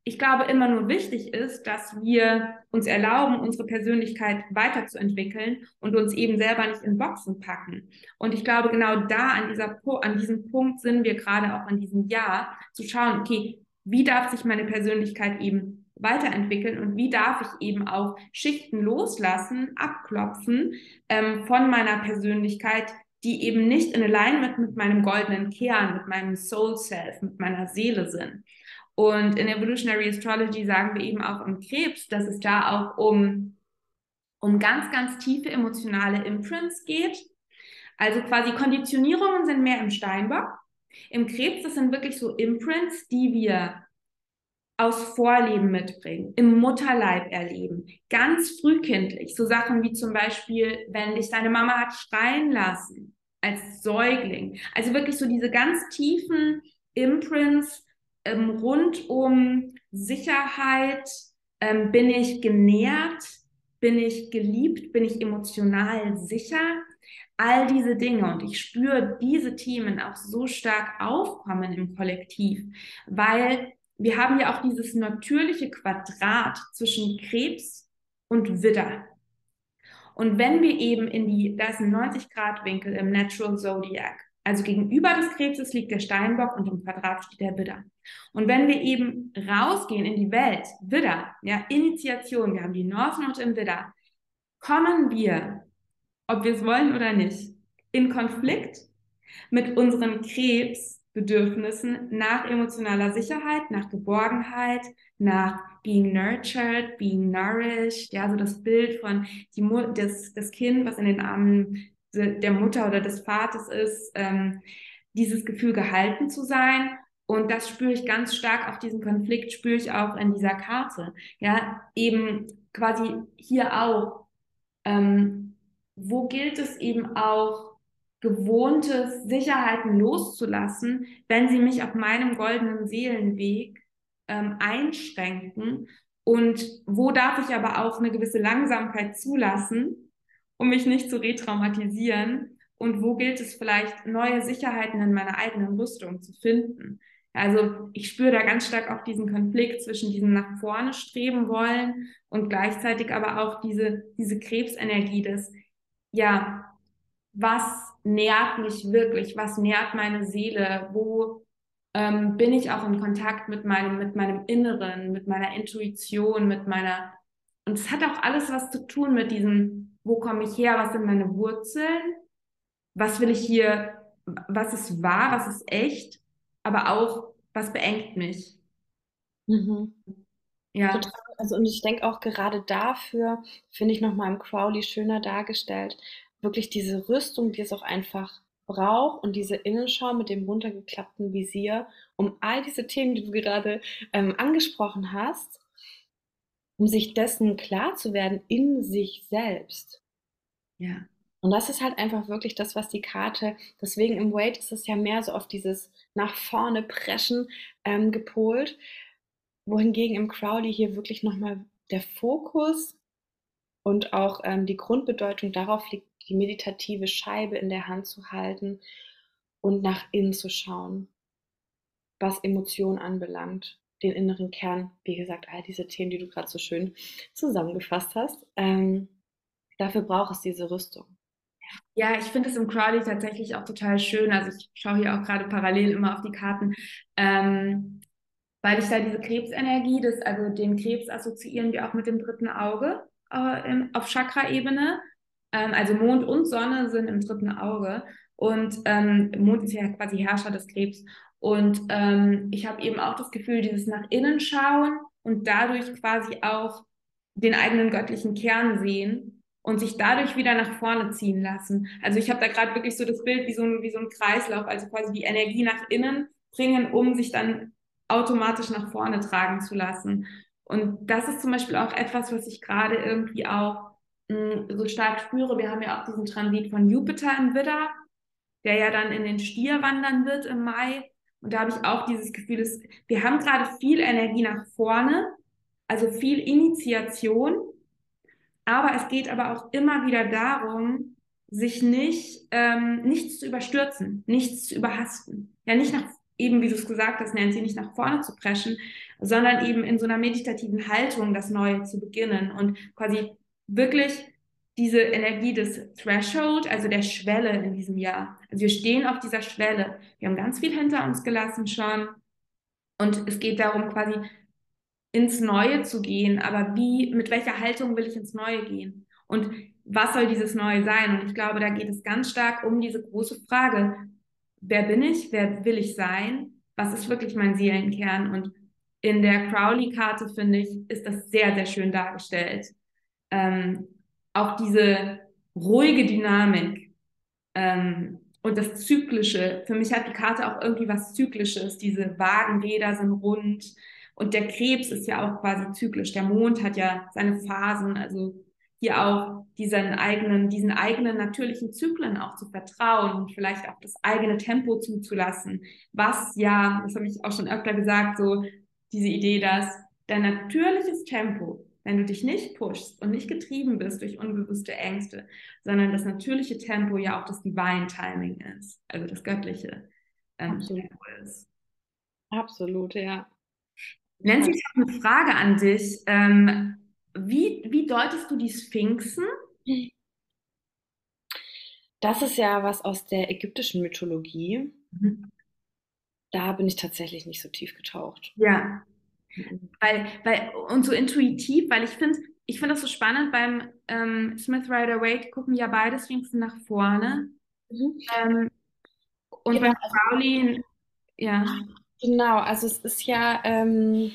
ich glaube, immer nur wichtig ist, dass wir uns erlauben, unsere Persönlichkeit weiterzuentwickeln und uns eben selber nicht in Boxen packen. Und ich glaube, genau da an, dieser, an diesem Punkt sind wir gerade auch in diesem Jahr, zu schauen, okay, wie darf sich meine Persönlichkeit eben weiterentwickeln und wie darf ich eben auch Schichten loslassen, abklopfen ähm, von meiner Persönlichkeit, die eben nicht in Alignment mit meinem goldenen Kern, mit meinem Soul Self, mit meiner Seele sind. Und in Evolutionary Astrology sagen wir eben auch im Krebs, dass es da auch um, um ganz, ganz tiefe emotionale Imprints geht. Also quasi Konditionierungen sind mehr im Steinbock. Im Krebs, das sind wirklich so Imprints, die wir aus Vorleben mitbringen, im Mutterleib erleben, ganz frühkindlich. So Sachen wie zum Beispiel, wenn dich deine Mama hat schreien lassen als Säugling. Also wirklich so diese ganz tiefen Imprints ähm, rund um Sicherheit. Ähm, bin ich genährt? Bin ich geliebt? Bin ich emotional sicher? All diese Dinge und ich spüre diese Themen auch so stark aufkommen im Kollektiv, weil wir haben ja auch dieses natürliche Quadrat zwischen Krebs und Widder. Und wenn wir eben in die, da ist ein 90-Grad-Winkel im Natural Zodiac, also gegenüber des Krebses liegt der Steinbock und im Quadrat steht der Widder. Und wenn wir eben rausgehen in die Welt, Widder, ja, Initiation, wir haben die North Node im Widder, kommen wir, ob wir es wollen oder nicht, in Konflikt mit unserem Krebs Bedürfnissen nach emotionaler Sicherheit, nach Geborgenheit, nach being nurtured, being nourished, ja, so das Bild von die das, das Kind, was in den Armen der Mutter oder des Vaters ist, ähm, dieses Gefühl gehalten zu sein. Und das spüre ich ganz stark, auch diesen Konflikt spüre ich auch in dieser Karte. Ja, eben quasi hier auch. Ähm, wo gilt es eben auch, gewohnte Sicherheiten loszulassen, wenn sie mich auf meinem goldenen Seelenweg ähm, einschränken? Und wo darf ich aber auch eine gewisse Langsamkeit zulassen, um mich nicht zu retraumatisieren? Und wo gilt es vielleicht, neue Sicherheiten in meiner eigenen Rüstung zu finden? Also ich spüre da ganz stark auch diesen Konflikt zwischen diesem nach vorne streben wollen und gleichzeitig aber auch diese, diese Krebsenergie des, ja, was nährt mich wirklich, was nährt meine Seele, wo ähm, bin ich auch in Kontakt mit meinem, mit meinem Inneren, mit meiner Intuition, mit meiner, und es hat auch alles was zu tun mit diesem, wo komme ich her, was sind meine Wurzeln, was will ich hier, was ist wahr, was ist echt, aber auch, was beengt mich. Mhm. Ja. Total. Also, und ich denke auch gerade dafür, finde ich nochmal im Crowley schöner dargestellt, wirklich diese Rüstung, die es auch einfach braucht und diese Innenschau mit dem runtergeklappten Visier, um all diese Themen, die du gerade ähm, angesprochen hast, um sich dessen klar zu werden in sich selbst. Ja. Und das ist halt einfach wirklich das, was die Karte, deswegen im Wait ist es ja mehr so auf dieses nach vorne preschen ähm, gepolt, wohingegen im Crowley hier wirklich nochmal der Fokus und auch ähm, die Grundbedeutung darauf liegt, die meditative Scheibe in der Hand zu halten und nach innen zu schauen, was Emotionen anbelangt, den inneren Kern, wie gesagt, all diese Themen, die du gerade so schön zusammengefasst hast. Ähm, dafür braucht es diese Rüstung. Ja, ich finde es im Crowley tatsächlich auch total schön. Also ich schaue hier auch gerade parallel immer auf die Karten, ähm, weil ich da diese Krebsenergie, das, also den Krebs assoziieren wir auch mit dem dritten Auge äh, im, auf Chakra-Ebene. Ähm, also Mond und Sonne sind im dritten Auge und ähm, Mond ist ja quasi Herrscher des Krebs. Und ähm, ich habe eben auch das Gefühl, dieses nach innen schauen und dadurch quasi auch den eigenen göttlichen Kern sehen und sich dadurch wieder nach vorne ziehen lassen. Also ich habe da gerade wirklich so das Bild wie so, ein, wie so ein Kreislauf, also quasi die Energie nach innen bringen, um sich dann automatisch nach vorne tragen zu lassen. Und das ist zum Beispiel auch etwas, was ich gerade irgendwie auch so stark spüre. Wir haben ja auch diesen Transit von Jupiter im Widder, der ja dann in den Stier wandern wird im Mai. Und da habe ich auch dieses Gefühl, dass wir haben gerade viel Energie nach vorne, also viel Initiation. Aber es geht aber auch immer wieder darum, sich nicht, ähm, nichts zu überstürzen, nichts zu überhasten. Ja, nicht nach, eben wie du es gesagt hast, Nancy, nicht nach vorne zu preschen, sondern eben in so einer meditativen Haltung das Neue zu beginnen und quasi wirklich diese Energie des Threshold, also der Schwelle in diesem Jahr. Also wir stehen auf dieser Schwelle. Wir haben ganz viel hinter uns gelassen schon. Und es geht darum, quasi ins Neue zu gehen. Aber wie, mit welcher Haltung will ich ins Neue gehen? Und was soll dieses Neue sein? Und ich glaube, da geht es ganz stark um diese große Frage, wer bin ich, wer will ich sein, was ist wirklich mein Seelenkern? Und in der Crowley-Karte, finde ich, ist das sehr, sehr schön dargestellt. Ähm, auch diese ruhige Dynamik ähm, und das Zyklische. Für mich hat die Karte auch irgendwie was Zyklisches. Diese Wagenräder sind rund und der Krebs ist ja auch quasi zyklisch. Der Mond hat ja seine Phasen, also hier auch diesen eigenen, diesen eigenen natürlichen Zyklen auch zu vertrauen und vielleicht auch das eigene Tempo zuzulassen. Was ja, das habe ich auch schon öfter gesagt, so diese Idee, dass dein natürliches Tempo, wenn du dich nicht pushst und nicht getrieben bist durch unbewusste Ängste, sondern das natürliche Tempo ja auch das Divine Timing ist, also das göttliche ähm, Absolut. Tempo ist. Absolut, ja. Nancy, ich habe eine Frage an dich. Ähm, wie, wie deutest du die Sphinxen? Das ist ja was aus der ägyptischen Mythologie. Mhm. Da bin ich tatsächlich nicht so tief getaucht. Ja. Weil, weil, und so intuitiv, weil ich finde, ich finde das so spannend, beim ähm, Smith Rider Waite gucken ja beide Sphinxen nach vorne. Mhm. Ähm, und ja, beim Crowley, ja. Genau, also es ist ja, ähm,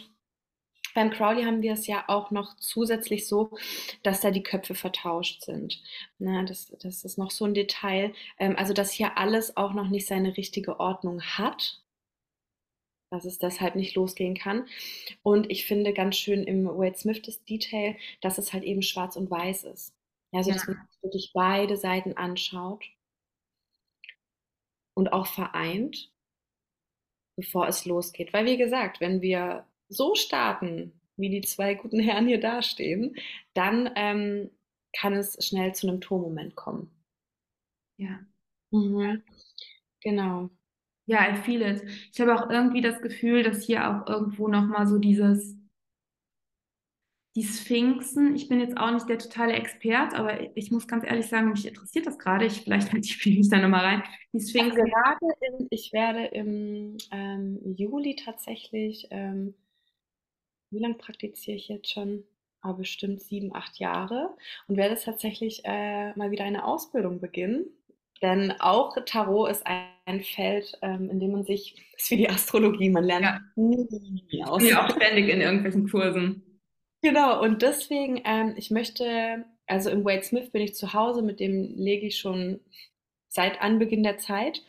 beim Crowley haben wir es ja auch noch zusätzlich so, dass da die Köpfe vertauscht sind. Na, das, das ist noch so ein Detail. Ähm, also, dass hier alles auch noch nicht seine richtige Ordnung hat. Dass es deshalb nicht losgehen kann. Und ich finde ganz schön im Wade Smith das Detail, dass es halt eben schwarz und weiß ist. Also, ja. dass man wirklich beide Seiten anschaut und auch vereint, bevor es losgeht. Weil, wie gesagt, wenn wir so starten, wie die zwei guten Herren hier dastehen, dann ähm, kann es schnell zu einem Tormoment kommen. Ja. Mhm. Genau. Ja, I feel it. Ich habe auch irgendwie das Gefühl, dass hier auch irgendwo nochmal so dieses, die Sphinxen, ich bin jetzt auch nicht der totale Expert, aber ich muss ganz ehrlich sagen, mich interessiert das gerade. Ich, vielleicht [LAUGHS] halte ich mich da nochmal rein. Die Sphinxen. Also gerade in, ich werde im ähm, Juli tatsächlich ähm, wie lange praktiziere ich jetzt schon? Aber ah, bestimmt sieben, acht Jahre und werde tatsächlich äh, mal wieder eine Ausbildung beginnen. Denn auch Tarot ist ein Feld, ähm, in dem man sich, das [LAUGHS] ist wie die Astrologie, man lernt ja. nie aus. Ich bin auch ständig in irgendwelchen Kursen. Genau, und deswegen, ähm, ich möchte, also im Wade Smith bin ich zu Hause, mit dem lege ich schon seit Anbeginn der Zeit.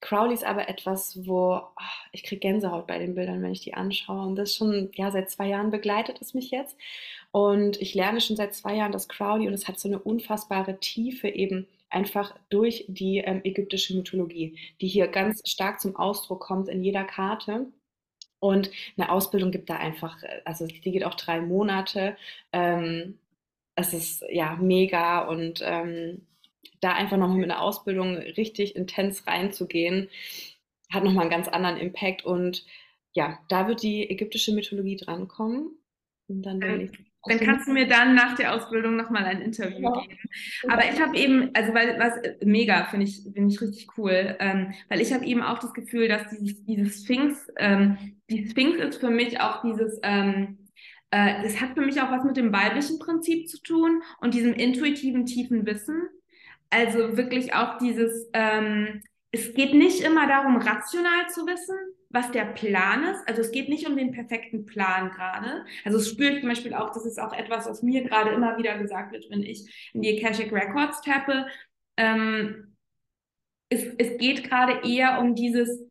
Crowley ist aber etwas, wo oh, ich kriege Gänsehaut bei den Bildern, wenn ich die anschaue. Und das schon, ja, seit zwei Jahren begleitet es mich jetzt. Und ich lerne schon seit zwei Jahren das Crowley und es hat so eine unfassbare Tiefe eben einfach durch die ähm, ägyptische Mythologie, die hier ganz stark zum Ausdruck kommt in jeder Karte. Und eine Ausbildung gibt da einfach, äh, also die geht auch drei Monate. Ähm, es ist ja mega und ähm, da einfach nochmal mit einer Ausbildung richtig intens reinzugehen, hat nochmal einen ganz anderen Impact. Und ja, da wird die ägyptische Mythologie drankommen. Und dann bin ich dann kannst du mir dann nach der Ausbildung nochmal ein Interview ja. geben. Aber ich habe eben, also weil was mega finde ich, finde ich richtig cool, ähm, weil ich habe eben auch das Gefühl, dass dieses, dieses Sphinx, ähm, die Sphinx ist für mich auch dieses, ähm, äh, das hat für mich auch was mit dem weiblichen Prinzip zu tun und diesem intuitiven, tiefen Wissen. Also wirklich auch dieses, ähm, es geht nicht immer darum, rational zu wissen, was der Plan ist. Also es geht nicht um den perfekten Plan gerade. Also es spüre ich zum Beispiel auch, das ist auch etwas, was mir gerade immer wieder gesagt wird, wenn ich in die Akashic Records tappe. Ähm, es, es geht gerade eher um dieses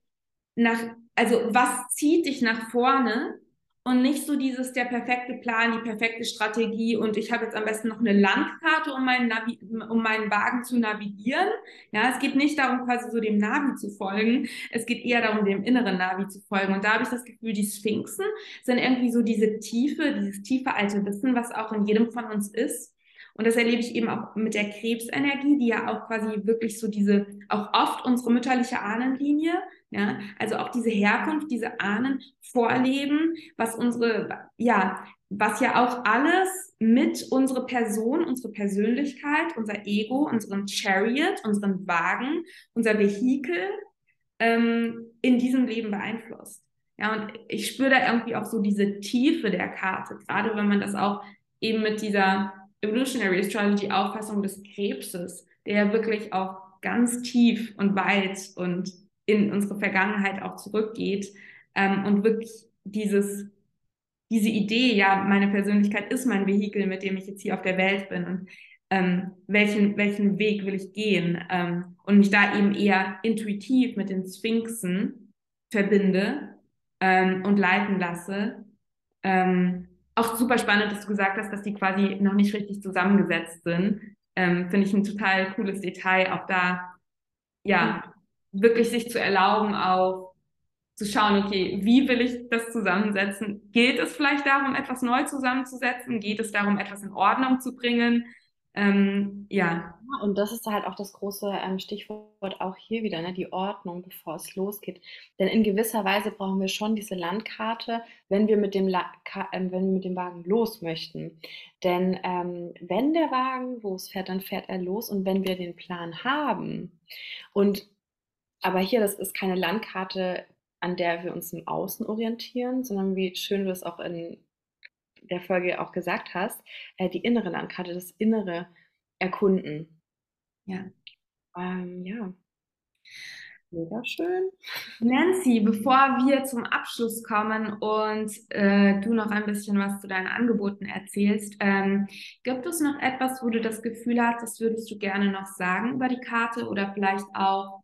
nach, also was zieht dich nach vorne und nicht so dieses der perfekte Plan, die perfekte Strategie und ich habe jetzt am besten noch eine Landkarte, um meinen, Navi um meinen Wagen zu navigieren. Ja, es geht nicht darum, quasi so dem Navi zu folgen. Es geht eher darum, dem inneren Navi zu folgen. Und da habe ich das Gefühl, die Sphinxen sind irgendwie so diese Tiefe, dieses tiefe alte Wissen, was auch in jedem von uns ist. Und das erlebe ich eben auch mit der Krebsenergie, die ja auch quasi wirklich so diese, auch oft unsere mütterliche Ahnenlinie ja, also auch diese Herkunft, diese Ahnen vorleben, was unsere, ja, was ja auch alles mit unserer Person, unsere Persönlichkeit, unser Ego, unseren Chariot, unseren Wagen, unser Vehikel ähm, in diesem Leben beeinflusst. Ja, und ich spüre da irgendwie auch so diese Tiefe der Karte, gerade wenn man das auch eben mit dieser Evolutionary Astrology Auffassung des Krebses, der wirklich auch ganz tief und weit und in unsere Vergangenheit auch zurückgeht ähm, und wirklich dieses diese Idee, ja, meine Persönlichkeit ist mein Vehikel, mit dem ich jetzt hier auf der Welt bin und ähm, welchen, welchen Weg will ich gehen ähm, und mich da eben eher intuitiv mit den Sphinxen verbinde ähm, und leiten lasse. Ähm, auch super spannend, dass du gesagt hast, dass die quasi noch nicht richtig zusammengesetzt sind. Ähm, Finde ich ein total cooles Detail, auch da ja wirklich sich zu erlauben, auch zu schauen, okay, wie will ich das zusammensetzen? Gilt es vielleicht darum, etwas neu zusammenzusetzen? Geht es darum, etwas in Ordnung zu bringen? Ähm, ja. Und das ist halt auch das große ähm, Stichwort auch hier wieder, ne, die Ordnung, bevor es losgeht. Denn in gewisser Weise brauchen wir schon diese Landkarte, wenn wir mit dem, La äh, wenn wir mit dem Wagen los möchten. Denn ähm, wenn der Wagen losfährt, dann fährt er los. Und wenn wir den Plan haben und aber hier, das ist keine Landkarte, an der wir uns im Außen orientieren, sondern wie schön du es auch in der Folge auch gesagt hast, äh, die innere Landkarte, das innere Erkunden. Ja. Ähm, ja. Mega schön. Nancy, bevor wir zum Abschluss kommen und äh, du noch ein bisschen was zu deinen Angeboten erzählst, ähm, gibt es noch etwas, wo du das Gefühl hast, das würdest du gerne noch sagen über die Karte oder vielleicht auch,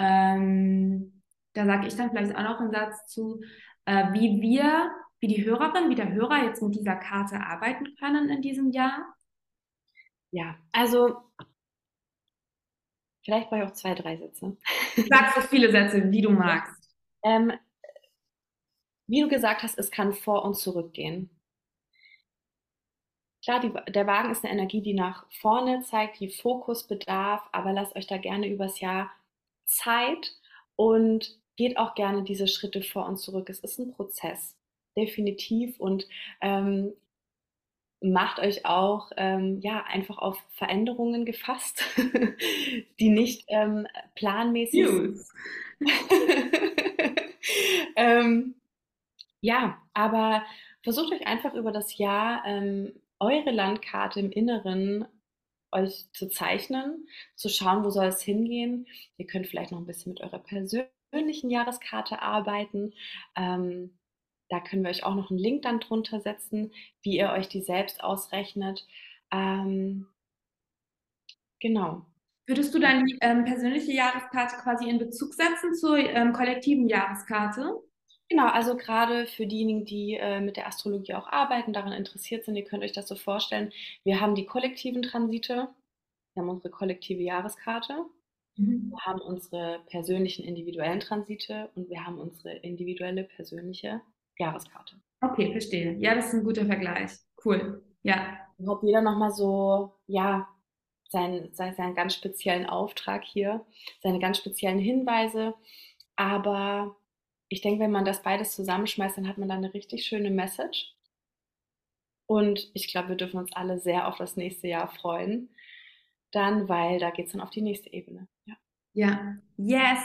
ähm, da sage ich dann vielleicht auch noch einen Satz zu, äh, wie wir wie die Hörerin, wie der Hörer jetzt mit dieser Karte arbeiten können in diesem Jahr? Ja, also vielleicht brauche ich auch zwei, drei Sätze. Sag so viele Sätze, wie du magst. Ähm, wie du gesagt hast, es kann vor und zurück gehen. Klar, die, der Wagen ist eine Energie, die nach vorne zeigt, die Fokus bedarf, aber lasst euch da gerne übers Jahr Zeit und geht auch gerne diese Schritte vor und zurück. Es ist ein Prozess definitiv und ähm, macht euch auch ähm, ja einfach auf Veränderungen gefasst, [LAUGHS] die nicht ähm, planmäßig sind. [LAUGHS] ähm, ja, aber versucht euch einfach über das Jahr ähm, eure Landkarte im Inneren euch zu zeichnen, zu schauen, wo soll es hingehen. Ihr könnt vielleicht noch ein bisschen mit eurer persönlichen Jahreskarte arbeiten. Ähm, da können wir euch auch noch einen Link dann drunter setzen, wie ihr euch die selbst ausrechnet. Ähm, genau. Würdest du deine ähm, persönliche Jahreskarte quasi in Bezug setzen zur ähm, kollektiven Jahreskarte? Genau, also gerade für diejenigen, die äh, mit der Astrologie auch arbeiten, daran interessiert sind, ihr könnt euch das so vorstellen. Wir haben die kollektiven Transite, wir haben unsere kollektive Jahreskarte, mhm. wir haben unsere persönlichen individuellen Transite und wir haben unsere individuelle persönliche Jahreskarte. Okay, verstehe. Ja, das ist ein guter Vergleich. Cool. Ja. Dann hat jeder nochmal so, ja, seinen, seinen ganz speziellen Auftrag hier, seine ganz speziellen Hinweise. Aber ich denke, wenn man das beides zusammenschmeißt, dann hat man da eine richtig schöne Message. Und ich glaube, wir dürfen uns alle sehr auf das nächste Jahr freuen. Dann, weil da geht es dann auf die nächste Ebene. Ja. Ja, yes.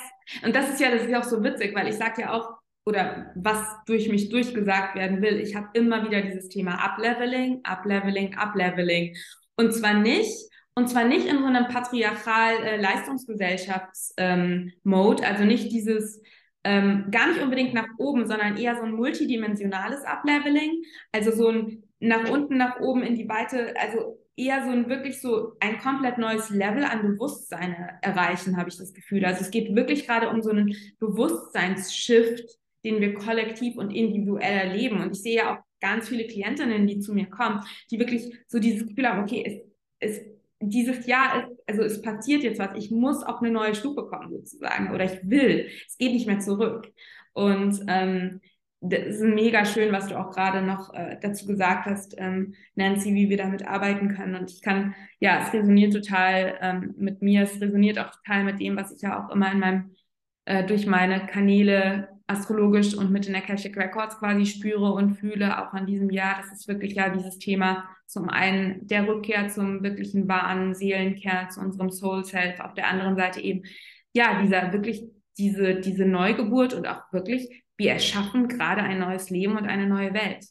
Und das ist ja, das ist ja auch so witzig, weil ich sage ja auch, oder was durch mich durchgesagt werden will. Ich habe immer wieder dieses Thema Upleveling, Upleveling, Upleveling. Und zwar nicht, und zwar nicht in so einem patriarchal äh, Leistungsgesellschafts-Mode, ähm, also nicht dieses ähm, gar nicht unbedingt nach oben, sondern eher so ein multidimensionales Upleveling, also so ein nach unten, nach oben in die Weite, also eher so ein wirklich so ein komplett neues Level an Bewusstsein erreichen, habe ich das Gefühl. Also es geht wirklich gerade um so einen Bewusstseinsshift, den wir kollektiv und individuell erleben. Und ich sehe ja auch ganz viele Klientinnen, die zu mir kommen, die wirklich so dieses Gefühl haben, okay, es, es, dieses Jahr ist, also es passiert jetzt was, ich muss auf eine neue Stufe kommen sozusagen oder ich will, es geht nicht mehr zurück. Und ähm, das ist mega schön, was du auch gerade noch äh, dazu gesagt hast, ähm, Nancy, wie wir damit arbeiten können. Und ich kann, ja, es resoniert total ähm, mit mir, es resoniert auch total mit dem, was ich ja auch immer in meinem, äh, durch meine Kanäle astrologisch und mit den Akashic Records quasi spüre und fühle, auch an diesem Jahr. Das ist wirklich ja dieses Thema zum einen der Rückkehr zum wirklichen wahren Seelenkern, zu unserem Soul Self, auf der anderen Seite eben, ja, dieser wirklich, diese, diese Neugeburt und auch wirklich, wir erschaffen gerade ein neues Leben und eine neue Welt.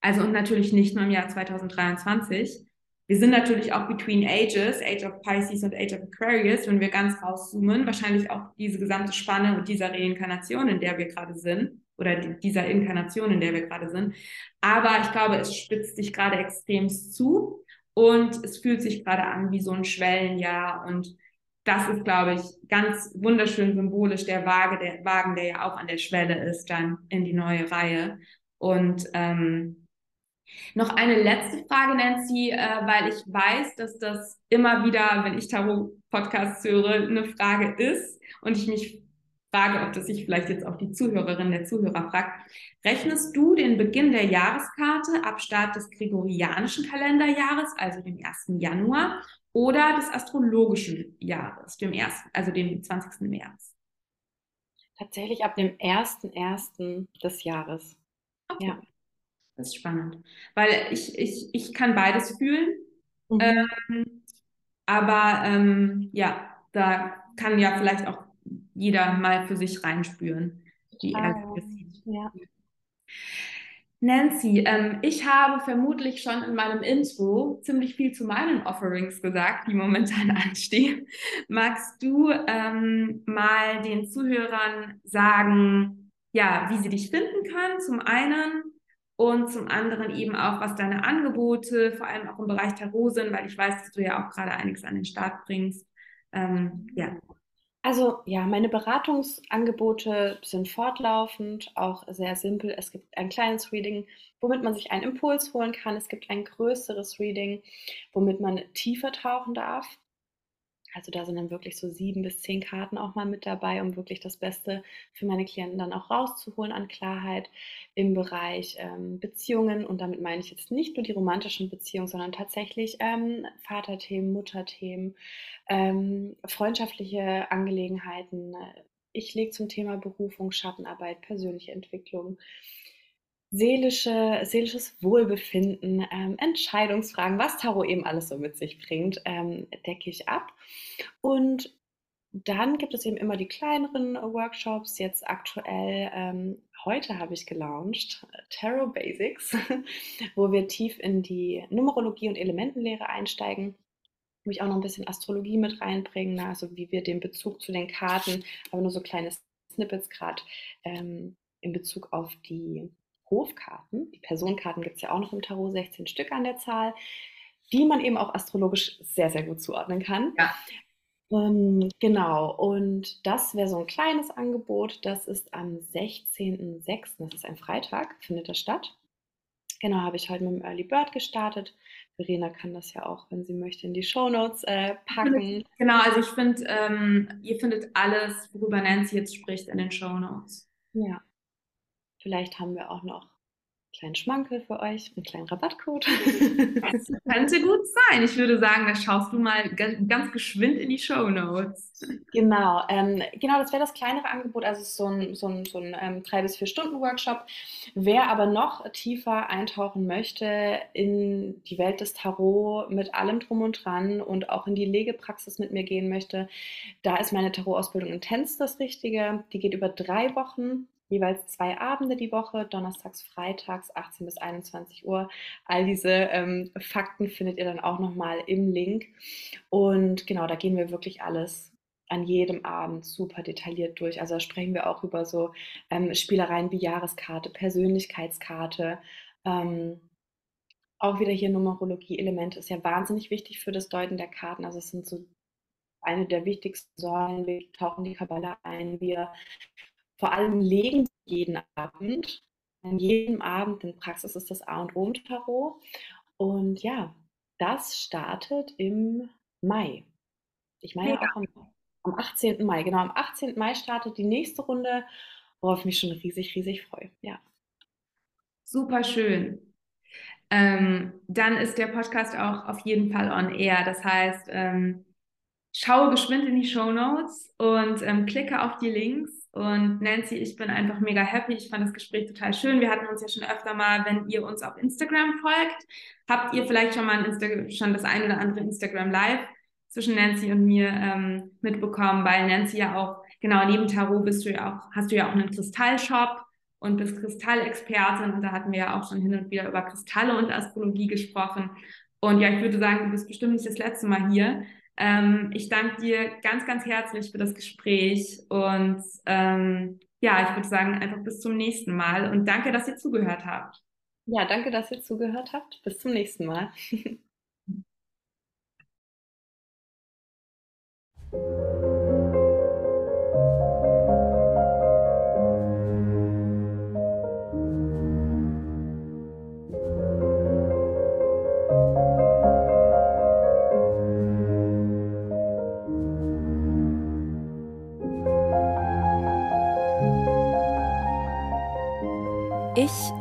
Also und natürlich nicht nur im Jahr 2023, wir sind natürlich auch between ages, Age of Pisces und Age of Aquarius, wenn wir ganz rauszoomen, wahrscheinlich auch diese gesamte Spanne und dieser Reinkarnation, in der wir gerade sind, oder dieser Inkarnation, in der wir gerade sind. Aber ich glaube, es spitzt sich gerade extremst zu und es fühlt sich gerade an wie so ein Schwellenjahr und das ist, glaube ich, ganz wunderschön symbolisch der, Waage, der Wagen, der ja auch an der Schwelle ist, dann in die neue Reihe. Und ähm, noch eine letzte Frage, Nancy, äh, weil ich weiß, dass das immer wieder, wenn ich Tarot-Podcasts höre, eine Frage ist und ich mich frage, ob das sich vielleicht jetzt auch die Zuhörerin, der Zuhörer fragt. Rechnest du den Beginn der Jahreskarte ab Start des gregorianischen Kalenderjahres, also dem 1. Januar, oder des astrologischen Jahres, dem ersten, also dem 20. März? Tatsächlich ab dem 1.1. des Jahres. Okay. Ja. Das ist spannend, weil ich, ich, ich kann beides fühlen. Mhm. Ähm, aber ähm, ja, da kann ja vielleicht auch jeder mal für sich reinspüren, wie ah, er es sieht. Ja. Nancy, ähm, ich habe vermutlich schon in meinem Intro ziemlich viel zu meinen Offerings gesagt, die momentan [LAUGHS] anstehen. Magst du ähm, mal den Zuhörern sagen, ja, wie sie dich finden können, zum einen und zum anderen eben auch, was deine Angebote, vor allem auch im Bereich Tarot sind, weil ich weiß, dass du ja auch gerade einiges an den Start bringst. Ähm, ja. Also ja, meine Beratungsangebote sind fortlaufend, auch sehr simpel. Es gibt ein kleines Reading, womit man sich einen Impuls holen kann. Es gibt ein größeres Reading, womit man tiefer tauchen darf. Also da sind dann wirklich so sieben bis zehn Karten auch mal mit dabei, um wirklich das Beste für meine Klienten dann auch rauszuholen an Klarheit im Bereich ähm, Beziehungen. Und damit meine ich jetzt nicht nur die romantischen Beziehungen, sondern tatsächlich ähm, Vaterthemen, Mutterthemen, ähm, freundschaftliche Angelegenheiten. Ich lege zum Thema Berufung, Schattenarbeit, persönliche Entwicklung seelische, seelisches Wohlbefinden, ähm, Entscheidungsfragen, was Tarot eben alles so mit sich bringt, ähm, decke ich ab. Und dann gibt es eben immer die kleineren Workshops. Jetzt aktuell, ähm, heute habe ich gelauncht, Tarot Basics, [LAUGHS] wo wir tief in die Numerologie und Elementenlehre einsteigen wo ich auch noch ein bisschen Astrologie mit reinbringen, ne? also wie wir den Bezug zu den Karten, aber nur so kleine Snippets gerade ähm, in Bezug auf die Hofkarten. Die Personenkarten gibt es ja auch noch im Tarot, 16 Stück an der Zahl, die man eben auch astrologisch sehr, sehr gut zuordnen kann. Ja. Ähm, genau, und das wäre so ein kleines Angebot. Das ist am 16.06., das ist ein Freitag, findet das statt. Genau, habe ich heute mit dem Early Bird gestartet. Verena kann das ja auch, wenn sie möchte, in die Shownotes äh, packen. Genau, also ich finde, ähm, ihr findet alles, worüber Nancy jetzt spricht, in den Shownotes. Ja, Vielleicht haben wir auch noch einen kleinen Schmankel für euch, einen kleinen Rabattcode. Das könnte gut sein. Ich würde sagen, da schaust du mal ganz geschwind in die Show Notes. Genau, ähm, genau, das wäre das kleinere Angebot, also so ein, so ein, so ein ähm, drei bis vier Stunden Workshop. Wer aber noch tiefer eintauchen möchte in die Welt des Tarot mit allem drum und dran und auch in die Legepraxis mit mir gehen möchte, da ist meine Tarot-Ausbildung intens das Richtige. Die geht über drei Wochen jeweils zwei Abende die Woche, donnerstags, freitags, 18 bis 21 Uhr. All diese ähm, Fakten findet ihr dann auch nochmal im Link. Und genau, da gehen wir wirklich alles an jedem Abend super detailliert durch. Also da sprechen wir auch über so ähm, Spielereien wie Jahreskarte, Persönlichkeitskarte. Ähm, auch wieder hier Numerologie-Elemente ist ja wahnsinnig wichtig für das Deuten der Karten. Also es sind so eine der wichtigsten Säulen. Wir tauchen die Kabbala ein, wir vor allem legen jeden Abend. An jedem Abend in Praxis ist das A und O im Tarot. Und ja, das startet im Mai. Ich meine ja. auch am, am 18. Mai. Genau, am 18. Mai startet die nächste Runde, worauf ich mich schon riesig, riesig freue. Ja. Super schön. Ähm, dann ist der Podcast auch auf jeden Fall on air. Das heißt, ähm, schaue geschwind in die Show Notes und ähm, klicke auf die Links und Nancy, ich bin einfach mega happy. Ich fand das Gespräch total schön. Wir hatten uns ja schon öfter mal, wenn ihr uns auf Instagram folgt, habt ihr vielleicht schon mal ein schon das ein oder andere Instagram Live zwischen Nancy und mir ähm, mitbekommen, weil Nancy ja auch, genau, neben Tarot bist du ja auch, hast du ja auch einen Kristallshop und bist Kristallexpertin und da hatten wir ja auch schon hin und wieder über Kristalle und Astrologie gesprochen. Und ja, ich würde sagen, du bist bestimmt nicht das letzte Mal hier. Ähm, ich danke dir ganz, ganz herzlich für das Gespräch und ähm, ja, ich würde sagen, einfach bis zum nächsten Mal und danke, dass ihr zugehört habt. Ja, danke, dass ihr zugehört habt. Bis zum nächsten Mal. Ich [LAUGHS]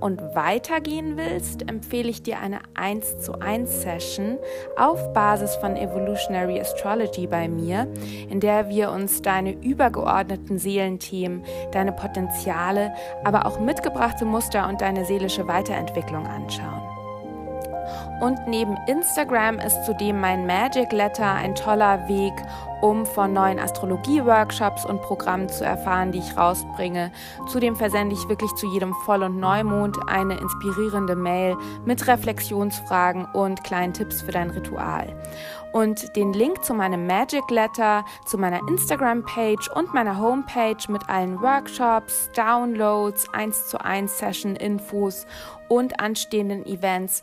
und weitergehen willst, empfehle ich dir eine 1 zu 1 Session auf Basis von Evolutionary Astrology bei mir, in der wir uns deine übergeordneten Seelenthemen, deine Potenziale, aber auch mitgebrachte Muster und deine seelische Weiterentwicklung anschauen. Und neben Instagram ist zudem mein Magic Letter ein toller Weg, um von neuen Astrologie-Workshops und Programmen zu erfahren, die ich rausbringe. Zudem versende ich wirklich zu jedem Voll- und Neumond eine inspirierende Mail mit Reflexionsfragen und kleinen Tipps für dein Ritual. Und den Link zu meinem Magic Letter, zu meiner Instagram-Page und meiner Homepage mit allen Workshops, Downloads, 1 zu 1 Session-Infos und anstehenden Events